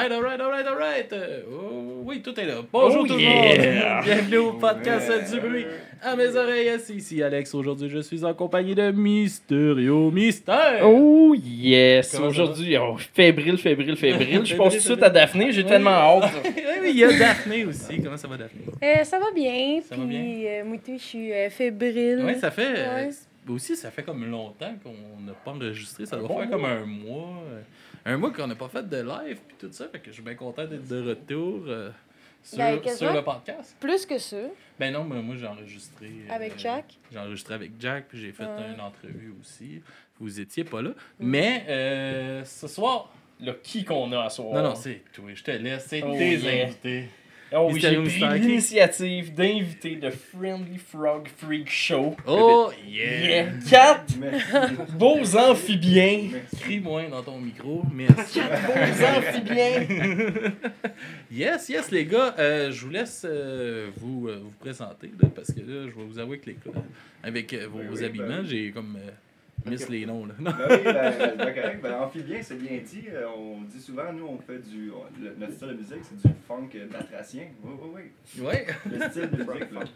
Alright, alright, alright, alright. Euh, oh, oui, tout est là. Bonjour Oh tout le yeah. monde. Bienvenue au podcast du bruit. À mes oreilles, c'est ici Alex. Aujourd'hui, je suis en compagnie de Mysterio Mystère. Oh yes! Aujourd'hui, oh, fébrile, fébrile, fébrile. Je passe tout de suite à Daphné, j'ai Oui. tellement hâte. oui, il y a Daphné aussi. Comment ça va, Daphné? Euh, ça va bien, Ça va puis euh, moi je suis euh, fébrile. Oui, ça fait. euh, Ouais. aussi, ça fait comme longtemps qu'on n'a pas enregistré. Ça doit bon faire comme un mois. Un mois qu'on n'a pas fait de live puis tout ça. Fait que je suis bien content d'être de retour euh, sur, Ben, sur le podcast. Plus que ça, Ben non, mais moi j'ai enregistré. euh, avec Jack? J'ai enregistré avec Jack, puis j'ai fait Ouais. une entrevue aussi. Vous étiez pas là. Mais euh, ce soir. Là, qui qu'on a à soir? Non, non, c'est toi. Je te laisse. C'est Oh, tes yeah. invités. Oh oui, j'ai pris l'initiative d'inviter le Friendly Frog Freak Show. Oh, yeah! Yeah! Quatre Merci. beaux amphibiens. Crie-moi dans ton micro. Merci. Beaux amphibiens. yes, yes, les gars. euh, je vous laisse euh, vous, euh, vous présenter. Là, parce que là, je vais vous avouer que les gars, avec euh, vos Oui, oui, habillements, ben. j'ai comme. Miss les noms. Là. Non. Ben oui, ben, ben correct. Ben, amphibien, c'est bien dit. Euh, On dit souvent, nous, on fait du. on- le- notre style de musique, c'est du funk euh, batracien. Oui, oui, oui. Ouais. Le style de musique, là.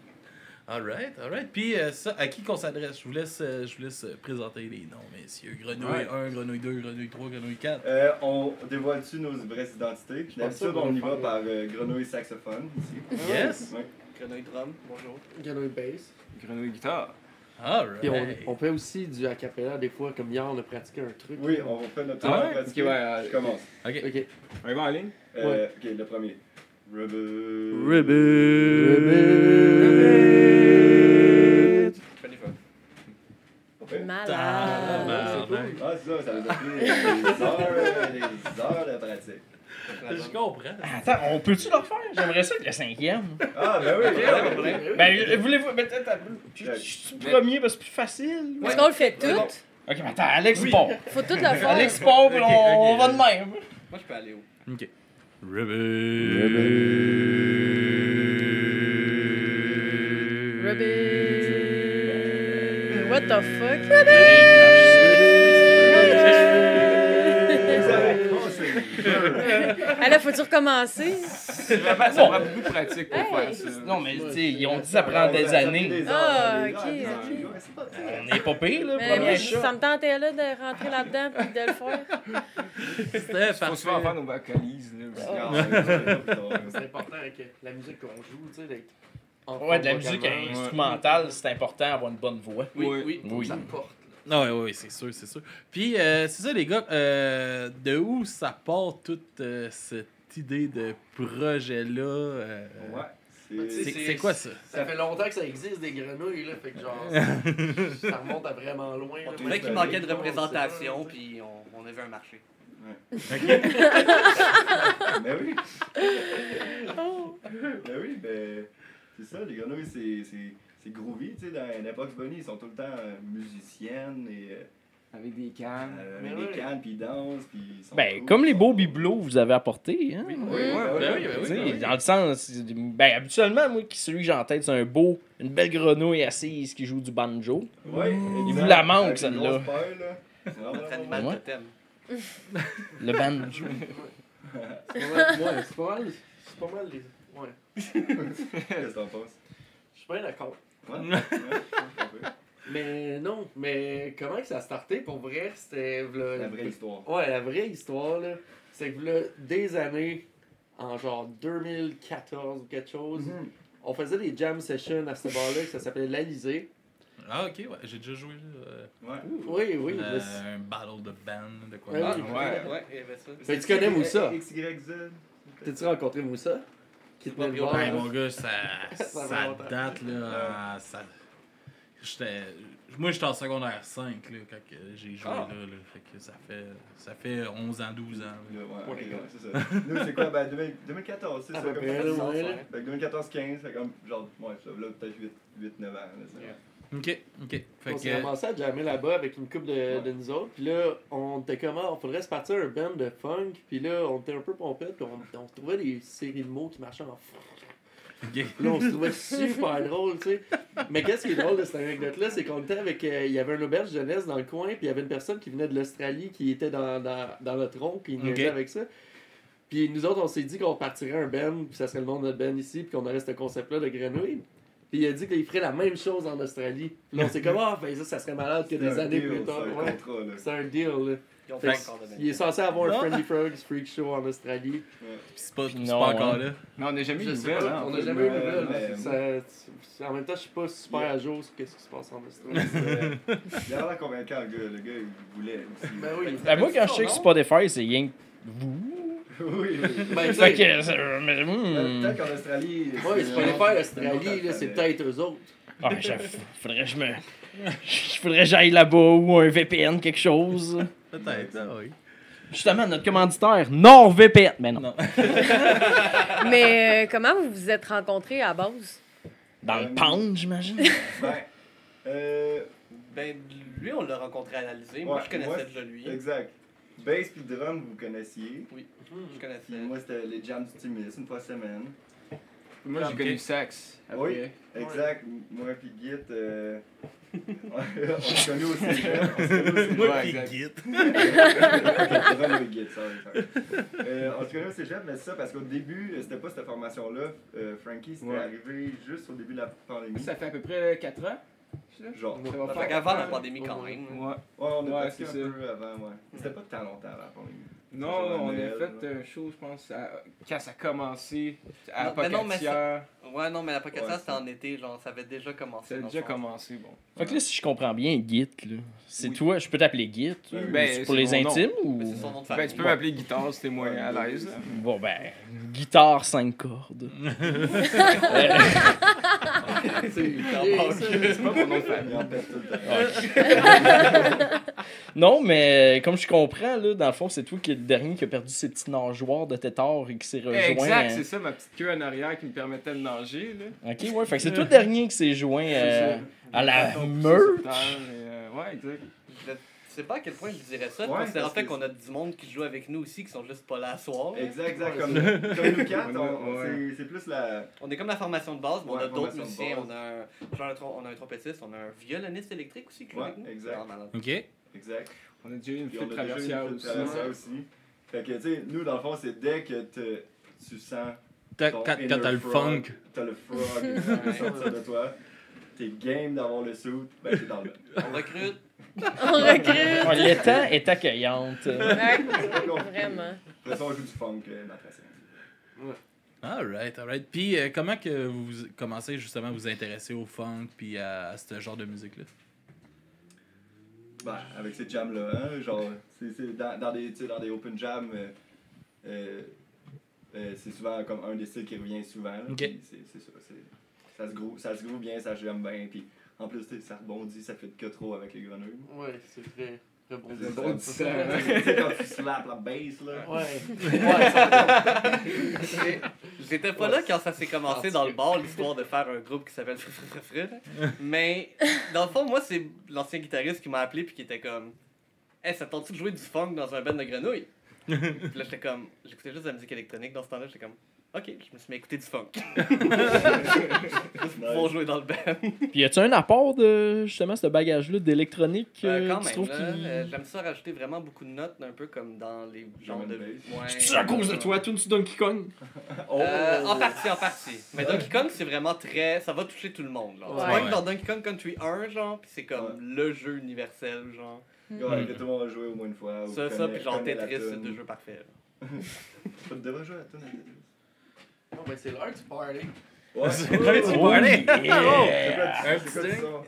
Alright, alright. Puis euh, ça, à qui qu'on s'adresse? Je vous laisse, euh, je vous laisse euh, présenter les noms, messieurs. Grenouille Ouais. 1, Grenouille 2, Grenouille 3, Grenouille 4. Euh, on dévoile-tu nos vraies identités? D'habitude, on y va par euh, grenouille saxophone ici. Yes. Oui. Grenouille drum, bonjour. Grenouille bass. Grenouille guitare. Puis on, on fait aussi du a cappella des fois, comme hier on a pratiqué un truc. Oui, on va faire notre Ah ouais? ouais, euh, Je commence. Ok. Ok. On va en ligne? Euh, Ok, le premier. Rubber. Fais des fois. Pas fait? Malade. Ah, c'est ça, ça nous a pris des heures, des heures de pratique. Je comprends. Attends, on peut-tu le refaire? J'aimerais ça être le cinquième. Ah, ben oui, ben oui. Ben, euh, voulez-vous. Ben, je je suis le premier parce que c'est plus facile. Est-ce qu'on le fait tout? Ok, mais attends, Alex Oui. Faut tout le faire. Alex part, puis Ok, on, on ok. va de même. Moi, je peux aller où? Ok. Ruby. What the fuck? Vous commencé. Ah là, faut-tu recommencer? Ça prend beaucoup de pratique pour Hey. faire ça. Non, mais tu sais, ils ont dit ça prend des années. Ah, ok, c'est. On est pas pire, là, Mais moi, premier je- shot. ça me tentait là de rentrer là-dedans et de le faire. C'était Faut souvent faire parfait. nos vocalises, là. aussi. Ah, ouais, c'est C'est important que la musique qu'on joue, tu sais, en Ouais, de la musique instrumentale, c'est important d'avoir une bonne voix. Oui, oui, oui. Ça me porte. Non, oui, oui, c'est sûr, c'est sûr. Puis, euh, c'est ça, les gars, euh, de où ça part toute euh, cette idée de projet-là euh, Ouais. Tu C'est quoi ça? Ça fait longtemps que ça existe des grenouilles, là, fait que genre, ça, ça remonte à vraiment loin. là. On vrai qu'il ben, manquait de oui, représentation, puis on, on avait un marché. Ben oui. Oh. Ben oui, ben. C'est ça, les grenouilles, c'est- c'est groovy, tu sais. Dans l'Apox Bunny, ils sont tout le temps euh, musiciennes et. euh, Avec des cannes. euh, Mais avec des cannes, puis ils dansent, puis ils sont. Ben, cool, comme les beaux bibelots que vous avez apportés, hein? Oui, oui, ben oui, Ben oui, ben oui, ben oui. Dans le sens, ben, habituellement, moi, qui- celui que j'ai en tête, c'est un beau, une belle grenouille assise qui joue du banjo. Ouais, Il exact. vous la manque, celle-là. grosse paille, là. C'est vraiment, Notre animal totem. Le banjo. C'est pas mal, ouais, c'est pas mal, c'est pas mal les. Ouais. Qu'est-ce que t'en penses? Je suis bien d'accord. Ouais, ouais, ouais, Mais non, mais comment que ça a starté pour vrai? C'était. La vraie histoire. Ouais, la vraie histoire, là, c'est que là, des années, en genre 2014 ou quelque chose, Mhm. on faisait des jam sessions à ce bar-là, que ça s'appelait l'Alizé. Ah, ok, ouais, j'ai déjà joué là. euh, Ouais. Oui, oui. euh, mais un battle de band, de quoi. Ouais, Ah, ouais. Ouais, il y avait ça. Fait que tu connais Moussa? XYZ. T'as-tu rencontré Moussa? Bar? Ouais, mon gars, ça, date, là. ça... J'étais... Moi, j'étais en secondaire 5, là, quand j'ai joué Ah. là, là. Fait que ça fait, ça fait 11 ans, 12 ans. là. Ouais, ouais, c'est ça. Nous, c'est quoi? Ben, 2000 2014, c'est ça. comme près, ça. là, ouais, là. Fait que 2014-15, fait comme, genre, ouais, ça, là, peut-être 8-9 ans, là, ça. Yeah. Ok, ok. Fait on s'est ramassé à jammer là-bas avec une couple de, de nous autres. Puis là, on était comment? On faudrait se partir un band de funk. Puis là, on était un peu pompette. Puis on, on se trouvait des séries de mots qui marchaient en ok. Là, on se trouvait super drôle, tu sais. Mais qu'est-ce qui est drôle de cette anecdote-là, c'est qu'on était avec. euh, il y avait un auberge jeunesse dans le coin, puis il y avait une personne qui venait de l'Australie qui était dans, dans, dans notre rond, puis il nous Ok. aidait avec ça. Puis Puis nous autres, on s'est dit qu'on partirait un band, puis ça serait le nom de notre band ici, puis qu'on aurait ce concept-là de grenouille. Puis il a dit qu'il ferait la même chose en Australie. Puis là, on s'est comme, ah, ben ça, ça serait malade que des années deal, plus tard. C'est un Ouais. contrat, là. C'est un deal, là. Ils ont Fait pas que encore de Il est censé avoir Non. un Friendly Frogs Freak Show en Australie. Puis c'est pas, non, encore hein. là. Mais on n'a jamais eu de sais nouvelles, hein. on n'a jamais eu de Ouais, nouvelles. En même temps, je suis pas super à jour sur ce qui se passe en Australie. Euh, Il a l'air convaincant, le gars. Le gars, il voulait aussi. Ben oui. Ben, moi, quand je check Spotify, c'est rien que vous. Oui, oui. Ben, Fait que. euh, mais, hmm. Peut-être qu'en Australie. Ouais, c'est pas les faire Australie, là, c'est peut-être eux autres. Ah, j'avoue, faudrait que je me. Faudrait que j'aille là-bas ou un VPN, quelque chose. Peut-être, ah oui. Justement, notre commanditaire, NordVPN. Mais non. Non. Mais euh, comment vous vous êtes rencontrés à la base? Dans le pound, j'imagine. Ben, euh, Ben, lui, on l'a rencontré à l'Alizé. Moi, je connaissais déjà lui. exact. Bass puis drum, vous connaissiez. Oui, je Puis connaissais. moi, c'était les jams du Timis, une fois semaine. Moi, j'ai connu Sax. Oui. Exact. Moi puis Git, euh, on s'est connus au cégep. On s'est connus au cégep. Moi, exact. Git. Sorry, sorry. Euh, on se connaît au cégep, mais c'est ça parce qu'au début, euh, c'était pas cette formation-là. Euh, Frankie, c'était Ouais. arrivé juste au début de la pandémie. Ça fait à peu près 4 ans. Genre. Ça va Ça faire fait qu'avant la pandémie, quand même. Ouais. Ouais, on est Ouais, c'est un ça. peu avant, ouais. C'était pas tant longtemps avant la pandémie. Non, Ça, on a fait un show, je pense, à- quand ça a commencé, à Non, mais non, mais Pocatière. Ouais, non, mais la Pocata, Ouais. c'était en été, genre, ça avait déjà commencé. Ça a dans déjà commencé, bon. Fait que là, si je comprends bien, Git, là, c'est Oui. toi, je peux t'appeler Git, ou Ben, c'est pour les nom. intimes Mais ou. c'est son nom de Ben, tu peux m'appeler guitare si t'es moins à l'aise. là. Bon, ben, guitare 5 cordes. C'est pas mon nom de Il famille. en pète tout le temps. Non, mais comme je comprends, là, dans le fond, c'est toi qui est le dernier qui a perdu ses petits nageoires de tétard et qui s'est rejoint. Exact, à- c'est ça, ma petite queue en arrière qui me permettait de nager. Là. Ok, ouais, fait que c'est toi le dernier qui s'est joint euh, à la meute. euh, Ouais, exact. Je sais pas à quel point je dirais ça, Ouais, considérant parce fait qu'on a du monde qui joue avec nous aussi, qui sont juste pas là à soir. Exact, exact. Comme, comme nous quatre, On a- on- ouais. c'est- c'est plus la. On est comme la formation de base, mais on a d'autres musiciens. On a, un, genre on a un trompettiste, on a un violoniste électrique aussi qui joue Ouais, avec nous. exact. C'est malade. Ok. Exact. On a déjà eu une Puis flûte on a déjà eu une traversière aussi. traversière aussi. Fait que, tu sais, nous, dans le fond, c'est dès que te- tu sens. T'as- ton Quand t'as le funk. T'as le frog sortir de toi. T'es game d'avoir le suit, ben t'es dans le. On recrute. On recrute. L'étang est accueillante. Ouais, vraiment. Après ça, on joue du funk, euh, matrassien. Alright, alright. Puis euh, comment que vous commencez justement à vous intéresser au funk puis à, à ce genre de musique-là? Ben, avec ces jams-là, hein, genre, c'est, c'est dans, dans, des, tu sais, dans des open jams, euh, euh, euh, c'est souvent comme un des styles qui revient souvent. là, C'est, c'est ça, c'est, ça, se groove, ça se groove bien, ça se jamme bien, puis en plus, tu sais, ça rebondit, ça fait que trop avec les grenouilles. Ouais, c'est très tu sais, quand tu slaps la bass, là. Ouais. J'ai- J'étais pas là quand ça s'est commencé dans le bar, l'histoire de faire un groupe qui s'appelle Frifrifrifri. Mais dans le fond, moi, c'est l'ancien guitariste qui m'a appelé puis qui était comme Hey, ça tente-tu de jouer du funk dans un band de grenouilles Puis là, j'étais comme J'écoutais juste de la musique électronique dans ce temps-là, j'étais comme Ok, je me suis mis à écouter du funk. Juste pour jouer dans le band. Puis y a-tu un apport de justement ce bagage-là d'électronique Euh, euh, quand tu même, trouves là, qu'il- euh, j'aime ça rajouter vraiment beaucoup de notes, un peu comme dans les genres de. C'est à cause de toi, tu Donkey Kong? Oh! Euh, en partie, en partie. Mais Donkey Kong, c'est vraiment très. Ça va toucher tout le monde. Tu Ouais. vois que Ouais. dans Donkey Kong Country 1, genre, pis c'est comme le jeu universel, genre. Ouais, que tout le monde a joué au moins une fois. Ça, ça, connaît- pis genre Tetris, c'est deux jeux parfaits. là. Tu devrais jouer à Tetris. Non, mais c'est l'heure du party. Ouais. C'est l'heure du party. Tu sors?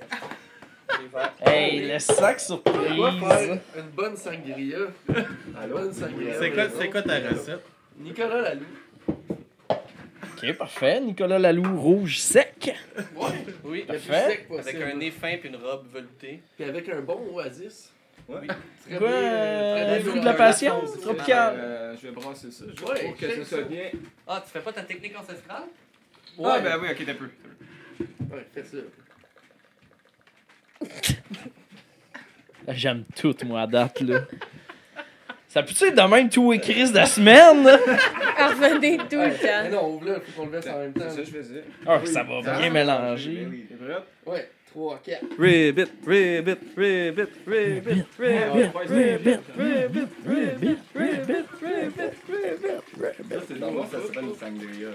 Hey, le sac On va faire surprise. une bonne sangria. Allô? Bonne sangria. C'est quoi, c'est quoi ta recette? Nicolas Lalou. Ok, parfait. Nicolas Lalou, rouge sec. Ouais. Oui, Le plus Parfait. sec possible. avec un nez fin pis une robe veloutée. Puis avec un bon oasis. Ouais. Très Quoi, bien, euh, très bien fruit de la passion, Ouais. tropical. Euh, je vais brasser ça, juste Ouais, pour que ça soit bien. Ah, tu fais pas ta technique ancestrale? Ah, ben oui, ok, t'as peu. Ouais, fais ça. J'aime tout, moi, à date, là. Ça peut-tu être de même tout Chris de la semaine? là? Revenez tout Ouais, le mais temps. non, ouvre-le, faut qu'on le verse en même temps. C'est ça que je faisais. Ah, ça va bien Ben mélanger. oui. T'es prêt? Ouais, 3, 4. Ribbit, ribbit, ribbit, ribbit, ribbit. ribbit, ribbit, ribbit, ribbit, ribbit. Ça, c'est dans moi, ça s'appelle une sangria.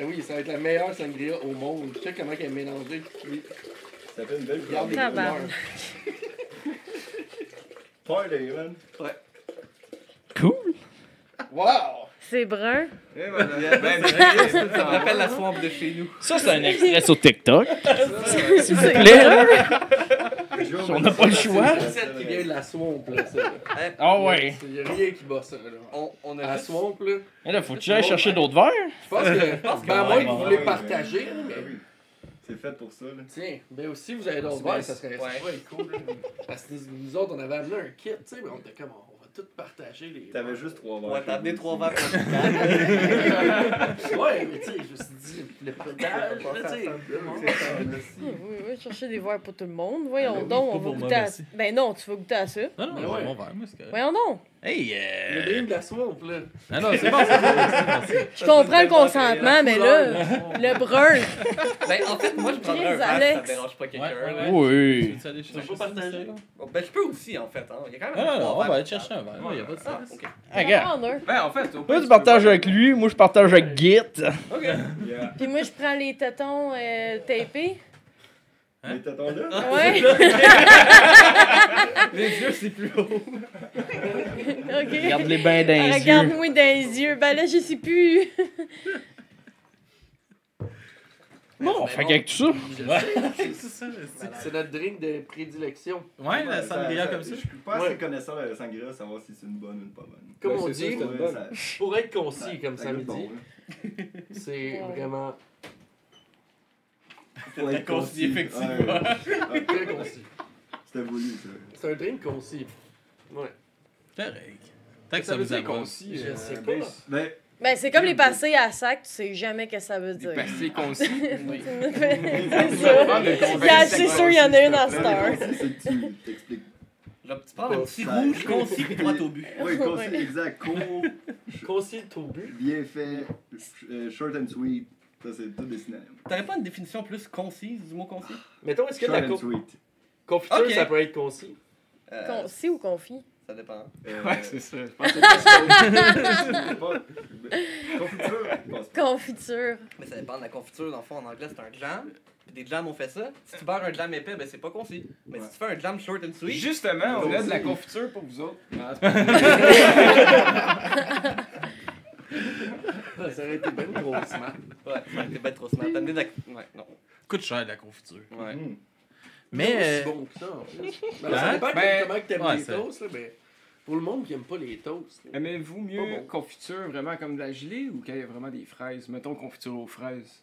Eh oui, ça va être la meilleure sangria au monde. Je sais comment elle est mélangée. Oui. Ça fait une belle Regarde les couleur. Tabarnak. couleurs. Party, man. Cool. Wow! C'est brun. Ben, Ça rappelle la swamp de chez nous. Ça, c'est un extrait sur TikTok. S'il vous plaît. là. On n'a pas le choix. C'est celle qui vient de la swamp, là. ça. Ah ouais. Il y a rien qui bat ça, là. On, a la juste... swamp, là. Et là, faut que tu ailles chercher d'autres verres? Je pense que. Ben, à moins que vous voulez partager, mais. oui. C'est fait pour ça, là. Tiens, ben aussi, vous avez d'autres verres, ça serait cool. là. Parce que nous autres, on avait amené un kit, tu sais, mais on était comme, va tout partager les. T'avais juste trois verres. Ouais, t'as amené trois verres pour Ouais, mais tu sais, je me suis dit, le pétage, là, tu sais. Oui, oui, oui, chercher des verres pour tout le monde. Voyons donc, on va goûter à... Ben non, tu vas goûter à ça. Non, non, ouais. mon verre, moi, c'est correct. Voyons donc. Hey, Le euh... dream de la swamp, là. Non, non, c'est bon, c'est bon. Je comprends le consentement, mais là, le brun. Ben, en fait, moi, je prendrais un verre ça dérange pas quelqu'un. Ouais, ouais. Oui. Tu veux partager? Bon, Ben, je peux aussi, en fait. Hein. Il y a quand même Non, non, on va aller chercher un verre. Il y a pas de Ah, stress. ok. Ah, regarde. Ben, en fait, au Toi, tu partages avec lui, moi, je partage avec Git. Yeah. Puis moi, je prends les tétons euh, tapés. Hein? Les tétons là? Ouais. Les yeux, c'est plus haut. OK. Regarde-les bien dans les yeux. Regarde-moi dans les yeux. Ben là, je sais plus. Bon, fait qu'avec tout ça, Ouais, c'est ça. c'est- C'est notre drink de prédilection. Ouais, la sangria comme ça. Je suis pas assez connaisseur de la sangria savoir si c'est une bonne ou une pas bonne. Comme Ouais, on dit, c'est une Ouais, bonne. ça- pour être concis, comme ça ça me dit, là. c'est Ouais. vraiment Faut être concis, concis. effectivement. Ouais, ouais. très concis. C'était voulu, ça. C'est un drink concis. Ouais. Correct. Tant que Ça ça veut vous concis. Je euh, sais pas. ben, Ben, c'est comme les passés à sac, tu sais jamais ce que ça veut dire. pastilles concis. c'est c'est ça. ça. C'est sûr, il y en a une à cette là, heure. c'est que tu t'expliques. Genre, tu prends un petit Ça- rouge concis puis droit au but. Oui, concis, exact. Concis au but. bien fait, euh, short and sweet. Ça, c'est tout des synonymes. T'aurais pas une définition plus concise du mot concis? Mettons, est-ce que la co- confiture, Ok. ça peut être concis? Euh, Concis ou confit? Ça dépend. Euh, Ouais, c'est ça. Je pense que c'est pas- Confiture, je pense pas. Confiture. Mais ça dépend de la confiture. Dans le fond, en anglais, c'est un jam. Puis des jams, on fait ça. Si tu beurres un jam épais, ben c'est pas concis. Mais Ouais. si tu fais un jam short and sweet, Justement, on a de la confiture pour vous autres. Ah, c'est Ouais, Ça aurait été bien trop smart. ouais, ça t'es bien trop smart. T'as amené de la. Ouais, non. Coûte cher de la confiture. Ouais. Mm. Mais. C'est euh, bon que ça, en plus. Ben, Hein? ça dépend Ben, comment que t'aimes ouais, les toasts, là, mais pour le monde qui aime pas les toasts. là. Aimez-vous mieux bon. confiture vraiment comme de la gelée ou quand il y a vraiment des fraises? Mettons confiture aux fraises.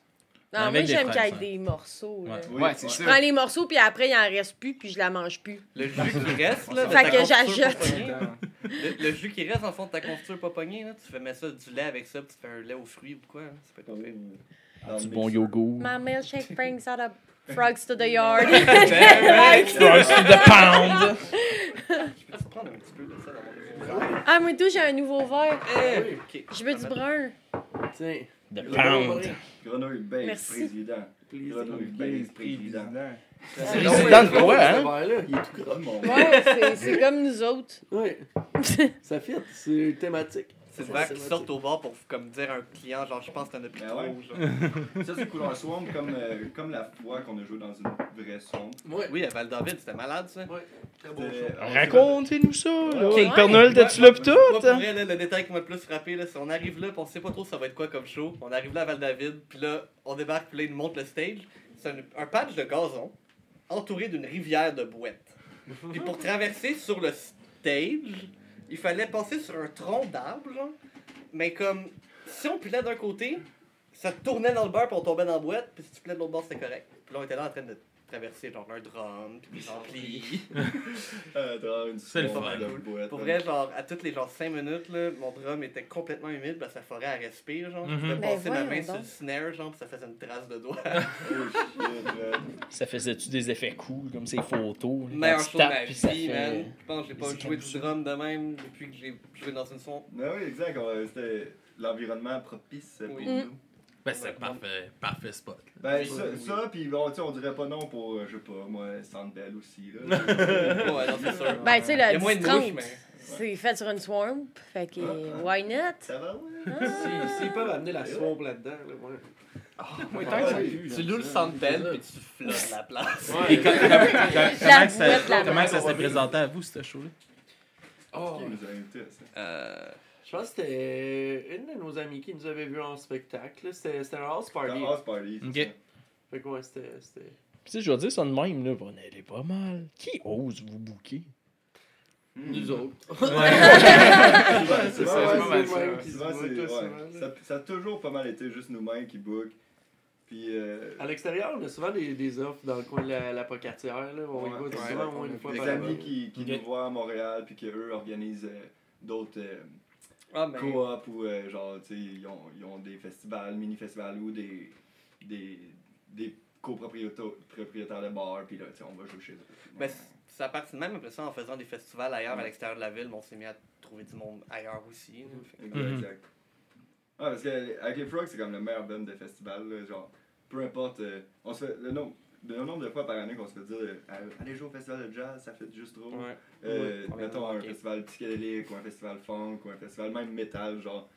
Non, Avec moi, j'aime qu'il y ait hein. des morceaux. là. Ouais. Oui, Ouais, c'est Je ça. prends les morceaux, puis après, il en reste plus, puis je la mange plus. Le jus qui reste, là. de Fait que j'ajoute. Le, le jus qui reste, en fond, de ta confiture pas pognée, là. Tu fais mettre ça du lait avec ça, puis tu fais un lait aux fruits ou quoi. hein. Ça peut être pas. Dans du bon yogourt. My milkshake brings out a frogs to the yard. Frogs to the pound. Je peux te prendre un petit peu de ça dans mon ah, moi, tout, j'ai un nouveau verre? Eh, oui. ok. Je veux du brun. Tiens. The pound. Grenouille base, Merci. président. Grenouille base, président. C'est de quoi, hein? Il est tout gras. Mon Ouais, c'est- comme nous autres. Ouais. Ça fit, c'est thématique. C'est le verre qui sort au bar pour comme dire à un client, genre, je pense que t'en as plus Ben trop. ouais. genre. Ça, c'est couleur swamp comme, euh, comme la fois qu'on a joué dans une vraie swamp. Ouais. Oui, à Val-David, c'était malade ça. Ouais. Très C'était- choix. Racontez-nous ça, là. Le Père Noël, t'as-tu là pis tout? Moi, pour vrai, là, le détail qui m'a le plus frappé, là, c'est on arrive là, pis on sait pas trop ça va être quoi comme show. On arrive là à Val-David, puis là, on débarque, puis là, ils nous montrent le stage. C'est un, un patch de gazon entouré d'une rivière de boîtes. Puis pour traverser sur le stage, il fallait passer sur un tronc d'arbre. Mais comme, si on pilait d'un côté, ça tournait dans le beurre, puis on tombait dans la boîte, puis si tu pilais de l'autre bord, c'était correct. Puis là, on était là en train de traverser genre un drum, puis des amplis. Euh, dans une C'est le fun. de boîte, Pour là. vrai, genre, à toutes les genre 5 minutes, là, mon drum était complètement humide parce que la forêt, elle respire, genre. Je Mhm. pouvais Ben passer ma main sur le snare, genre, puis ça faisait une trace de doigt. Oh shit, man. Ça faisait-tu des effets cool, comme ces photos? là, Meilleur show de ma puis ça vie, fait- man. Je pense que j'ai pas joué du ça. drum de même depuis que j'ai joué dans une son. Ben oui, exact. on- C'était l'environnement propice pour Oui. nous. Ben, c'est parfait, parfait spot. Ben, Oui. ça, ça puis bon, tu sais, on dirait pas non pour, euh, je sais pas, moi, Sandbell aussi. Là. ouais, non, c'est sûr. Ben, tu sais, Il y la a moins de 10-30, mouches, mais. c'est fait sur une swamp. Fait que, why not? Ça va, ouais? Ah. Si- peuvent amener la swamp là-dedans, là, ouais. Ouais, tant que ça Ouais. pue, Tu loues le. Sandbell, puis tu flottes la place. Et comment, ça, comment s'est présenté à vous, ce show-là? Oh, Qui nous a invités à ça? Euh. Je pense que c'était une de nos amies qui nous avait vus en spectacle. C'était un house party. La house party. Ok. ça. Fait que ouais, c'était. c'était- Tu sais, je vais dire ça de même, là, on elle est pas mal. Qui ose vous booker? Nous autres. Ouais, c'est ouais, c'est pas mal c'est- ça. Ça, ça a toujours pas mal été juste nous-mêmes qui book. Puis, euh, À l'extérieur, on a souvent des, des offres dans le coin de la, la pocatière. Là. On y Ouais, va souvent ouais, au moins une fois des par amis qui, qui Ok. nous voient à Montréal, puis qu'eux organisent euh, d'autres euh, Ah, ben. co-op ou euh, genre, tu sais, ils ont, ils ont des festivals, mini-festivals ou des, des, des copropriétaires propriétaires de bars, puis là, tu sais, on va jouer chez eux. Ben, c- ça partit de même après ça en faisant des festivals ailleurs à l'extérieur de la ville. mais On s'est mis à trouver du monde ailleurs aussi. là. Fait que- Exact, Mhm. exact. Ouais, parce qu'avec les Frogs, c'est comme le meilleur band de festival. Là, genre, peu importe. euh, on se fait, le, nombre, le nombre de fois par année qu'on se fait dire euh, allez jouer au festival de jazz, ça fait juste trop. Ouais. Euh, mettons un festival psychédélique ou un festival funk ou un festival même métal. Genre,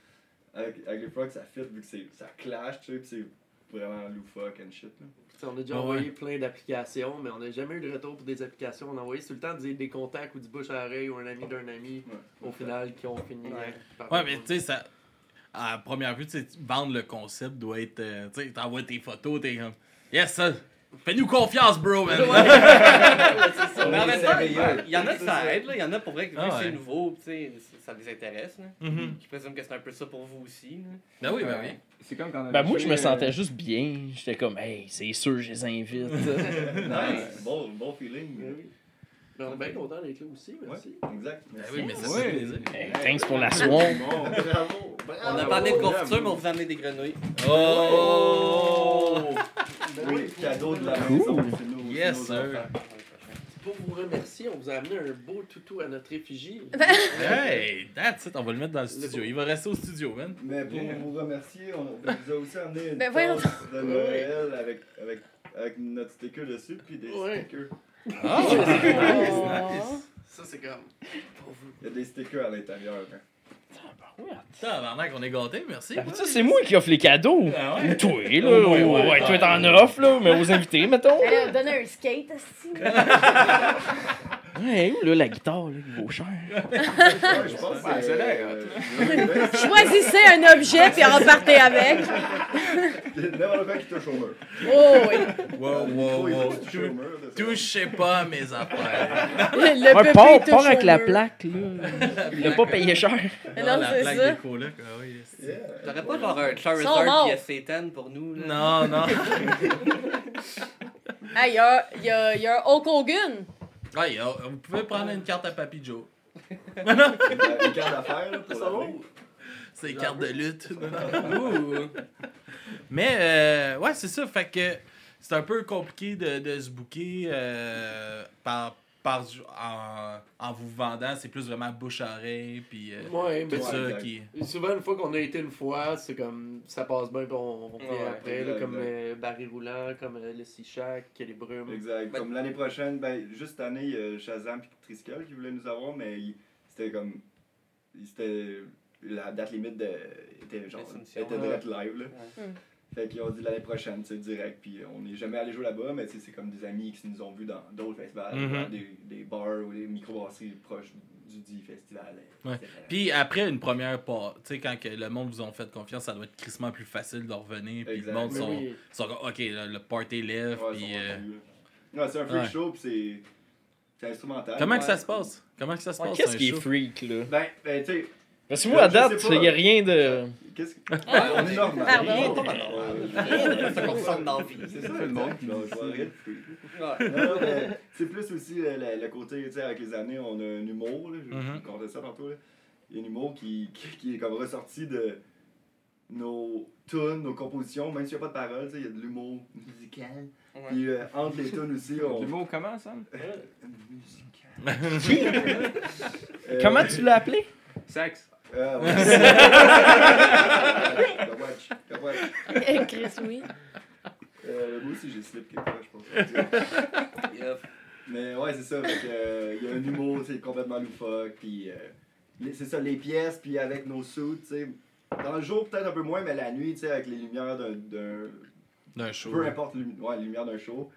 avec, avec les Frogs, ça fit vu que c'est, ça clash, tu sais, pis c'est vraiment loufoque and shit. Là. T'sais, On a déjà Ah ouais. envoyé plein d'applications, mais on n'a jamais eu de retour pour des applications. On a envoyé tout le temps des, des contacts ou du bouche à oreille ou un ami d'un ami Ouais. au final qui ont fini. Ouais. par- Ouais, mais tu sais, ça. À première vue, tu sais, vendre le concept doit être. euh, tu sais, t'envoies tes photos, t'es comme. Yes, ça. Fais-nous confiance, bro, man. Mais en même temps, il y en a que ça aide, là. Il y en a pour vrai que vu Ah ouais. c'est nouveau, tu sais, ça les intéresse. Là. Je présume que c'est un peu ça pour vous aussi. là. Ben oui, ben oui. C'est comme quand on Ben moi, je me euh, sentais juste bien. J'étais comme, hey, c'est sûr, je les invite. nice, bon, bon feeling. Oui, oui. On est bien content d'être là aussi, merci. Ouais, exact. Ben Merci. oui, mais ça, Ouais. c'est plaisir. hey, thanks pour la swamp. Bon, bravo. On a pas amené de confiture, mais on vous a amené des grenouilles. Oh! Oui, cadeau de la Cool. maison. Yes, sir. Pour vous remercier, on vous a amené un beau toutou à notre effigie. Hey, that's it, on va le mettre dans le studio. Il va rester au studio, man. Mais pour vous remercier, on vous a aussi amené une Ben tasse de Noël avec, avec, avec notre sticker dessus, puis des Ouais. stickers. Oh. nice. Ça, c'est comme. Pour vous. Il y a des stickers à l'intérieur. hein. Tabarnak, on est gâtés, merci. Ben, ça, c'est moi qui offre les cadeaux. Ah Ou ouais? toi, là. Ouais, ou- ouais. Ouais, toi, t'en offres, là. Mais aux invités, mettons. Elle a donné un skate, aussi. Ouais, où, là, la guitare, là, vaut cher. Je pense que c'est. Choisissez un objet puis repartez avec. c'est N'importe quoi qui touche au mur. Oh oui. Wow. Touchez pas à mes affaires. Le, Ouais, au avec la plaque, là. Il a pas payé cher. Non, la c'est plaque ça. des colocs, ah oui, yes. Yeah. T'aurais pas genre un Charizard qui est Satan pour nous? Là? Non, non. Ah, il y a, il y, a, il y a un Hulk Hogan. Ouais, vous pouvez prendre une carte à Papy Joe. Une une carte d'affaires, là, pour Ça l'amener. va? C'est carte de lutte. Mais, euh, ouais, c'est ça. Fait que c'est un peu compliqué de, de se booker euh, par, par, en, en vous vendant. C'est plus vraiment bouche à oreille. Puis euh, Ouais, tout Ouais, ça qui. Souvent, une fois qu'on a été une fois, c'est comme ça passe bien, puis on, on revient Ouais, après, exact, là, comme euh, Barry Roulant, comme euh, le Sea les Brumes. Exact. Ben- Comme l'année prochaine, ben, juste cette année, il y a Shazam et Triskel qui voulaient nous avoir, mais c'était comme. C'était. La date limite de, était genre. Était live, là. Ouais. Fait qu'ils ont dit l'année prochaine, c'est direct. Puis on n'est jamais allé jouer là-bas, mais tu sais, c'est comme des amis qui nous ont vus dans d'autres festivals, Mhm. dans des, des bars ou des microbrasseries proches du dit festival. Ouais. Puis après une première part, tu sais, quand que le monde vous ont fait confiance, ça doit être crissement plus facile de revenir. Puis le monde sont, oui. sont comme, ok, le, le party lève. Ouais, puis, euh. Ouais, c'est un freak ouais. show, puis c'est. C'est instrumental. Comment Ouais. que ça se passe? Comment que ça se passe? Qu'est-ce qui est freak, là? Ben, ben tu sais, Parce que moi, à date, il n'y a rien de. Qu'est-ce que. Ouais, on est normal. Rien de- dans la vie. C'est ça le monde qui ça. rien c'est plus aussi le, le- le côté, tu sais, avec les années, on a un humour, là, je comptais ça tantôt, là. Il y a un humour qui, qui, qui est comme ressorti de nos tunes, nos compositions, même s'il n'y a pas de paroles, tu sais, il y a de l'humour musical. Ouais. Puis euh, entre les tunes aussi, on... L'humour comment, Musical. Euh, Comment tu l'as appelé? Sexe. Ah, ouais. Go watch, go watch. Chris, oui. Euh, moi aussi, j'ai slip quelque part, je pense. Yep. Mais ouais, c'est ça. Euh, il y a un humour, c'est complètement loufoque. Puis euh, c'est ça, les pièces, puis avec nos tu sais. Dans le jour, peut-être un peu moins, mais la nuit, tu sais, avec les lumières d'un. d'un- D'un show. Peu importe ouais, les lumières d'un show,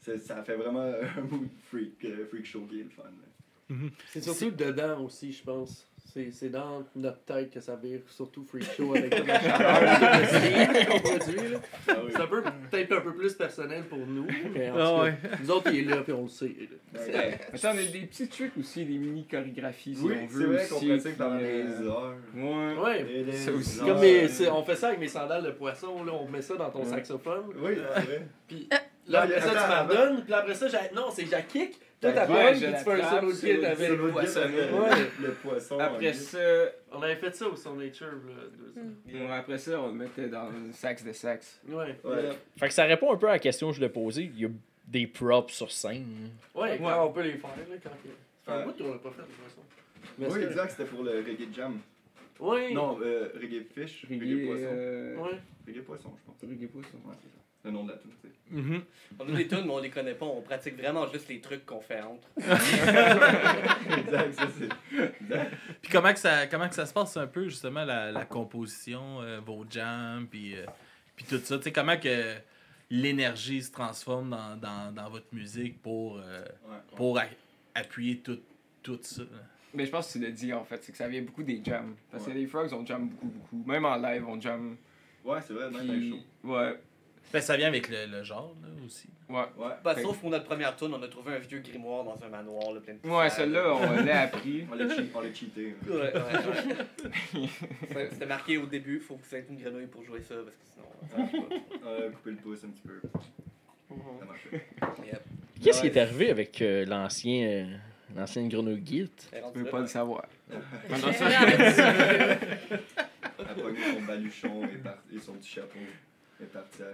ça fait vraiment un mood freak, euh, freak show qui est le fun. là. C'est surtout dedans aussi, je pense. C'est c'est dans notre tête que ça vire, surtout Freak Show avec toute la chaleur et le steam qu'on produit. là. Ah oui. C'est un peu peut-être un peu plus personnel pour nous, mais en Ah tout cas, ouais. nous autres, il est là puis on le sait. Ouais. Attends, on a des petits trucs aussi, des mini chorégraphies si Oui, on c'est veut vrai qu'on aussi. pratique pendant des euh, heures. Ouais. Ouais. Des Ça aussi. Comme mes- on fait ça avec mes sandales de poisson, là, on met ça dans ton saxophone. Oui, c'est vrai. Puis là, après ça, tu attends, m'en donnes, puis après ça, j'ai- non, c'est j'ai puis tu fais un solo de avec. C'est le poisson. avec Ouais. le poisson. Après ça, On avait fait ça au Son Nature, là. deux ans. ouais, après ça, on le mettait dans le sax de sax. Ouais. Ouais. Fait que ça répond un peu à la question que je voulais poser. Il y a des props sur scène. Ouais, on peut les faire, là, quand il- Ça fait un bout qu'on l'a pas fait, de toute façon. Oui, exact, c'était pour le reggae jam? Oui. Non, euh, reggae fish, reggae, Reggae, poisson. euh, Ouais. Reggae poisson, je pense. reggae poisson. Ouais, c'est ça. Le nom de la tune, tu sais. Mhm. On a des tunes, mais on les connaît pas. On pratique vraiment juste les trucs qu'on fait entre. exact, ça c'est. Exact. Puis comment que ça comment que ça se passe un peu justement la, la composition, euh, vos jams, puis euh, puis tout ça? Tu sais comment que l'énergie se transforme dans, dans, dans votre musique pour euh, Ouais. pour appuyer tout tout ça? là. Mais je pense que tu l'as dit en fait, c'est que ça vient beaucoup des jams. Parce Ouais. que les frogs, on jam beaucoup, beaucoup. Même en live, on jam. Ouais, c'est vrai, même dans les shows. Ouais, Ben, ça vient avec le, le genre là, aussi. ouais. Ouais. Bah, Fait- sauf pour notre première tune, on a trouvé un vieux grimoire dans un manoir, là, plein de Ouais, celle-là, là. on l'a appris. On l'a cheat- on l'a cheaté. hein. Ouais, ouais, ouais. C'était- marqué au début, faut que vous ayez une grenouille pour jouer ça, parce que sinon, ça marche pas. On a coupé le pouce un petit peu. Ça marchait. Yep. Qu'est-ce qui est arrivé avec euh, l'ancien euh, l'ancienne grenouille guilt? Tu peux pas le savoir. Elle a pogné son baluchon et, par- et son petit chapeau. Elle est partie à-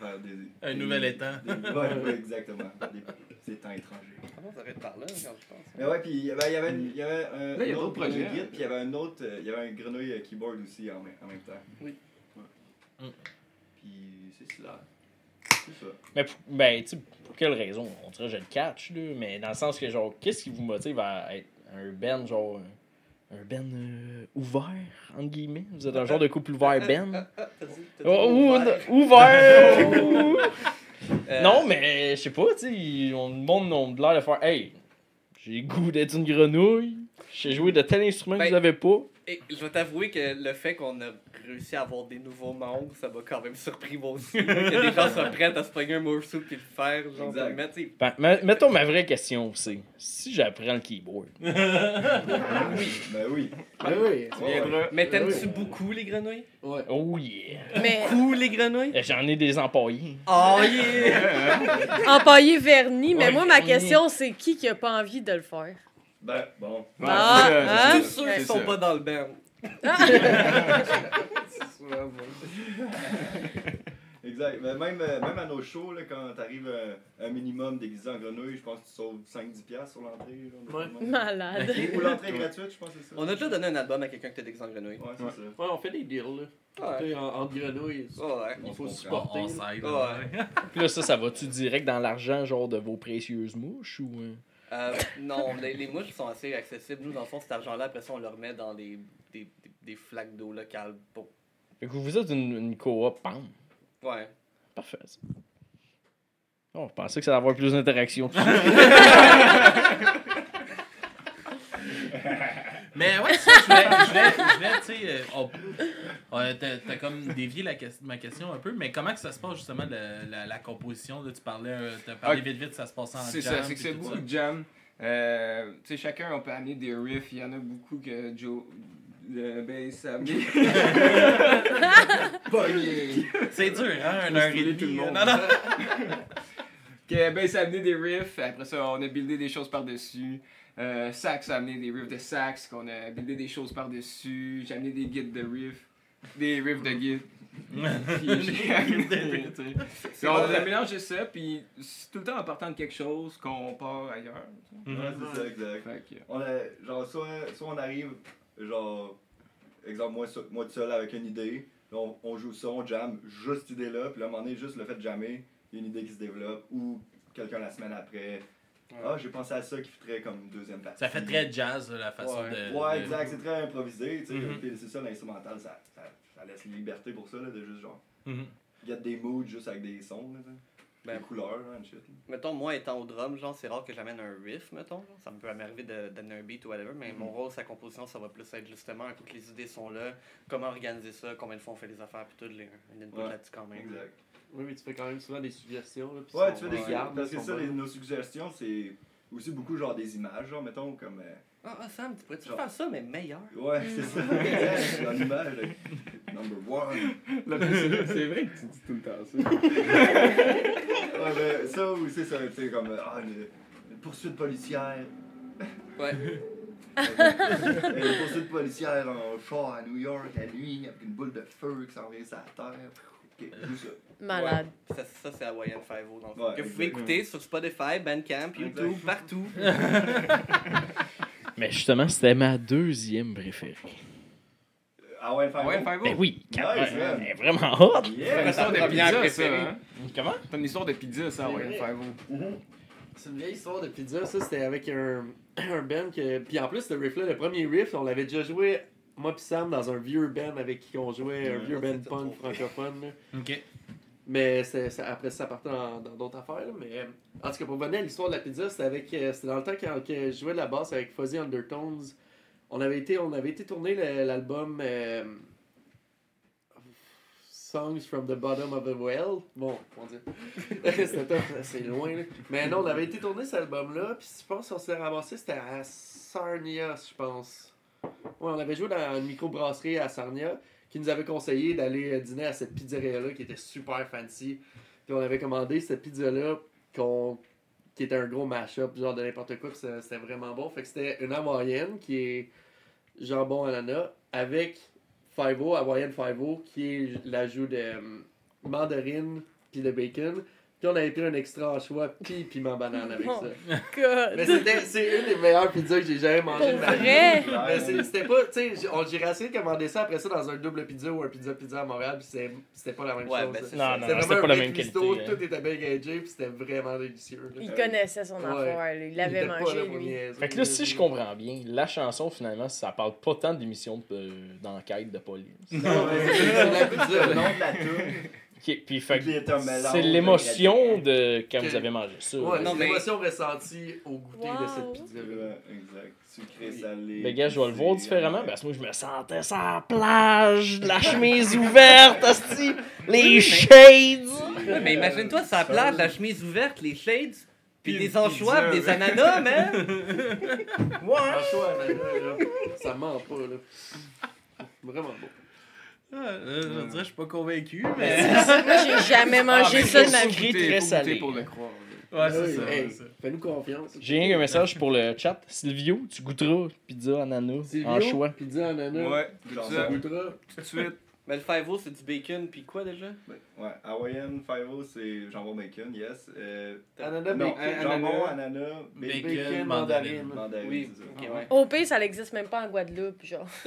vers des. Un des- nouvel étang. des- Ouais, ouais, exactement. Des, des temps étrangers. Comment ça va être par là, quand je pense? Mais ouais, puis il y avait, il y avait, une- il y avait un, Là, y autre hein. guide, puis il y avait un autre, euh, il y avait un grenouille euh, keyboard aussi en, même- en même temps. Oui. Ouais. Mm. Puis c'est cela. Ça. Mais pour- ben, tu sais, pour quelle raison? On dirait que je le catch, là, mais dans le sens que, genre, qu'est-ce qui vous motive à être un ben, genre, un ben euh, ouvert, entre guillemets? Vous êtes un genre de couple ouvert ben? T'as dit Oh, ou- ouvert. ouvert! Euh, non, mais je sais pas, tu sais, on- le monde a l'air de faire, hey, j'ai goût d'être une grenouille, j'ai joué de tel instrument que Ben, vous avez pas. Et je vais t'avouer que le fait qu'on a réussi à avoir des nouveaux membres, ça m'a quand même surpris moi aussi. que des gens soient prêts à se pogner un morceau puis le faire. Genre, mais Ben, ma- mettons ma vraie question, c'est si j'apprends le keyboard, Ben oui. Ah oui, Tu viendras. Mais t'aimes-tu beaucoup les grenouilles? Ouais. oh yeah, Mais Beaucoup les grenouilles? j'en ai des empaillés. Oh yeah! empaillé verni, mais Ouais, moi, ma question, c'est qui qui a pas envie de le faire? Ben bon. Ah, hein? c'est Tous ça, ceux qui c'est sont pas dans le band. Exact. Mais même, euh, même à nos shows, là, quand t'arrives à un minimum déguisé en grenouille, je pense que tu sauves 5-10$ piastres sur l'entrée. Ouais. Malade. Ou l'entrée gratuite, je pense que c'est ça. On a déjà donné un album à quelqu'un qui était déguisé en grenouille. Ouais, c'est Ouais. ça. Ouais, on fait des deals, là. Ouais. En, en grenouilles. Ouais, ouais. Il faut On supporter. On, là. Ouais. Puis là, ça, ça va-tu direct dans l'argent, genre de vos précieuses mouches ou. Euh? Non, les, les mouches sont assez accessibles. Nous, dans le fond, cet argent-là, après ça, on le remet dans des, des, des, des flaques d'eau locales. Pour... Fait que vous êtes une, une coop, pam. Ouais. Parfait. ça. Oh, je pensais que ça allait avoir plus d'interaction. Mais ouais, ça, je voulais, je voulais, je voulais, tu sais, euh, on- euh, t'as, comme dévié la ma question un peu, mais comment que ça se passe justement la, la, la composition, là, tu parlais, euh, t'as parlé vite vite, ça se passe en C'est jam, ça, c'est que c'est beaucoup ça. de jam. Euh, tu sais, chacun, on peut amener des riffs. Il y en a beaucoup que Joe. Le bass a amené. Pogné. C'est dur, hein, un heure et stimuler tout le demie. monde. Non, non. que bass a amené des riffs. Après ça, on a buildé des choses par-dessus. Euh, sax a amené des riffs de sax. Qu'on a buildé des choses par-dessus. J'ai amené des guides de riffs. Des riffs de guides. Puis on a mélangé ça, puis c'est tout le temps en partant de quelque chose qu'on part ailleurs. sais. Ouais, c'est ça, exact. Fait que, On a, genre, soit, soit on arrive, genre, exemple, moi, tout seul avec une idée, on, on joue ça, on jamme juste cette idée-là, puis là, à un moment donné, juste le fait de jammer, il y a une idée qui se développe, ou quelqu'un la semaine après, ah, j'ai pensé à ça qui ferait comme une deuxième partie. Ça fait très jazz, la façon Ouais. de. Ouais, de- exact, c'est très improvisé, tu sais, Mhm. c'est ça, l'instrumental, ça, ça, ça laisse liberté pour ça, là, de juste, genre, Mhm. get des moods juste avec des sons, là, sais. Ben, des couleurs, là, and shit. là. Mettons, moi étant au drum, genre, c'est rare que j'amène un riff, mettons. genre. Ça me peut m'arriver de donner un beat ou whatever, mais mon rôle, sa composition, ça va plus être justement, que les idées sont là, comment organiser ça, combien de fois on fait les affaires, puis tout, les, un input Ouais, là-dessus quand même. Exact. Oui, mais tu fais quand même souvent des suggestions. Là, Ouais, tu fais des on regarde, Parce que ça, les- nos suggestions, c'est aussi beaucoup genre des images, genre, mettons, comme. euh, Ah, ah, Sam, tu pourrais-tu Genre- faire ça, mais meilleur? Ouais, c'est ça. Number one. C'est vrai que tu dis tout le temps ça. Ouais, mais ça ou c'est ça, tu sais, comme. euh, Ah, une, une poursuite policière. Ouais. Une poursuite policière en char à New York à nuit avec une boule de feu qui s'en vient sur la terre. Ok, joue ça. Malade. Ça, ça c'est Hawaiian 5 dans le. Ouais, que vous pouvez écouter sur Spotify, Bandcamp, YouTube, partout. Mais justement, c'était ma deuxième préférée. Ah ouais, faire Ouais, Five Ben oui, Nice, man. Elle est vraiment hot. T'as une Yeah! histoire de pizza, ça, préférée. hein? Comment? T'as une histoire de pizza, ça, C'est ouais, vrai. Five C'est une vieille histoire de pizza, ça c'était avec un, un band que. Puis en plus, le riff là, le premier riff, on l'avait déjà joué, moi pis Sam, dans un vieux band avec qui on jouait, un Ouais, vieux c'est band ça, punk francophone. là. Ok. Mais c'est- après ça partait dans d'autres affaires. Mais euh, en tout cas, pour venir à l'histoire de la pizza, c'était avec euh, dans le temps quand, que je jouais de la basse avec Fuzzy Undertones. On avait été, on avait été tourner l'album euh, Songs from the Bottom of the Well. Bon, on dit. c'était tough, c'est loin. Là. Mais non, on avait été tourner cet album-là. Puis je pense qu'on s'est ramassé, c'était à Sarnia, je pense. Ouais, on avait joué dans une microbrasserie à Sarnia qui nous avait conseillé d'aller euh, dîner à cette pizzeria-là qui était super fancy. Puis on avait commandé cette pizza-là qui était un gros mash-up, genre de n'importe quoi, c'était vraiment bon. Fait que c'était une hawaïenne qui est jambon ananas avec Five-O, hawaïenne Five-O, qui est l'ajout de euh, mandarine puis de bacon. Puis on avait pris un extra anchois puis piment banane avec ça. Mais God. c'était c'est une des meilleures pizzas que j'ai jamais mangées de ma vie. vrai? Mais c'est- c'était pas, tu sais, j'ai- essayé de commander ça après ça dans un double pizza ou un pizza pizza à Montréal, puis c'était- c'était pas la même Ouais, chose. ben, C'était vraiment pas un la big même qualité. hein. Tout était bien gagé, puis c'était vraiment délicieux. là. Il connaissait son Ouais. affaire, lui. il l'avait mangé, lui. niaiser, Fait que là, si je comprends bien, la chanson, finalement, ça parle pas tant d'émissions de- d'enquête de police. Non, mais c'est la pizza, Le nom de la tune. Puis fait c'est l'émotion de quand Que- vous avez mangé ça. Ouais, Non, mais- l'émotion ressentie au goûter de cette pizza-là. Ouais, exact. Sucré, salé. Mais gars, je vais le voir différemment ouais. parce que moi, je me sentais sur la plage, la chemise ouverte, hostie, les shades. Ouais, mais imagine-toi, ça plage, la chemise ouverte, les shades, puis Puis des anchois, pizza, des ouais. ananas, man! Franchement, là, là, ça ment pas, là. Vraiment bon. Ah, euh, je dirais, je suis pas convaincu, mais. Moi, j'ai jamais mangé mais ça de ma vie. très salé. pour le croire. Ouais, c'est ça. hey. Fais-nous confiance. J'ai un message pour le chat. Silvio, tu goûteras pizza ananas Silvio, en choix. Pizza ananas. Ouais, Genre ça, ça. Ça goûtera. tout de suite. Mais le 5 c'est du bacon, puis quoi déjà? Ouais, Hawaiian Five-O, c'est jambon bacon, yes. Euh, Ananas, non, bacon, jambon, ananas, ananas, bacon, Bacon, mandarine. mandarine. mandarine, Oui, ok, ouais. Pire, ça n'existe même pas en Guadeloupe, genre.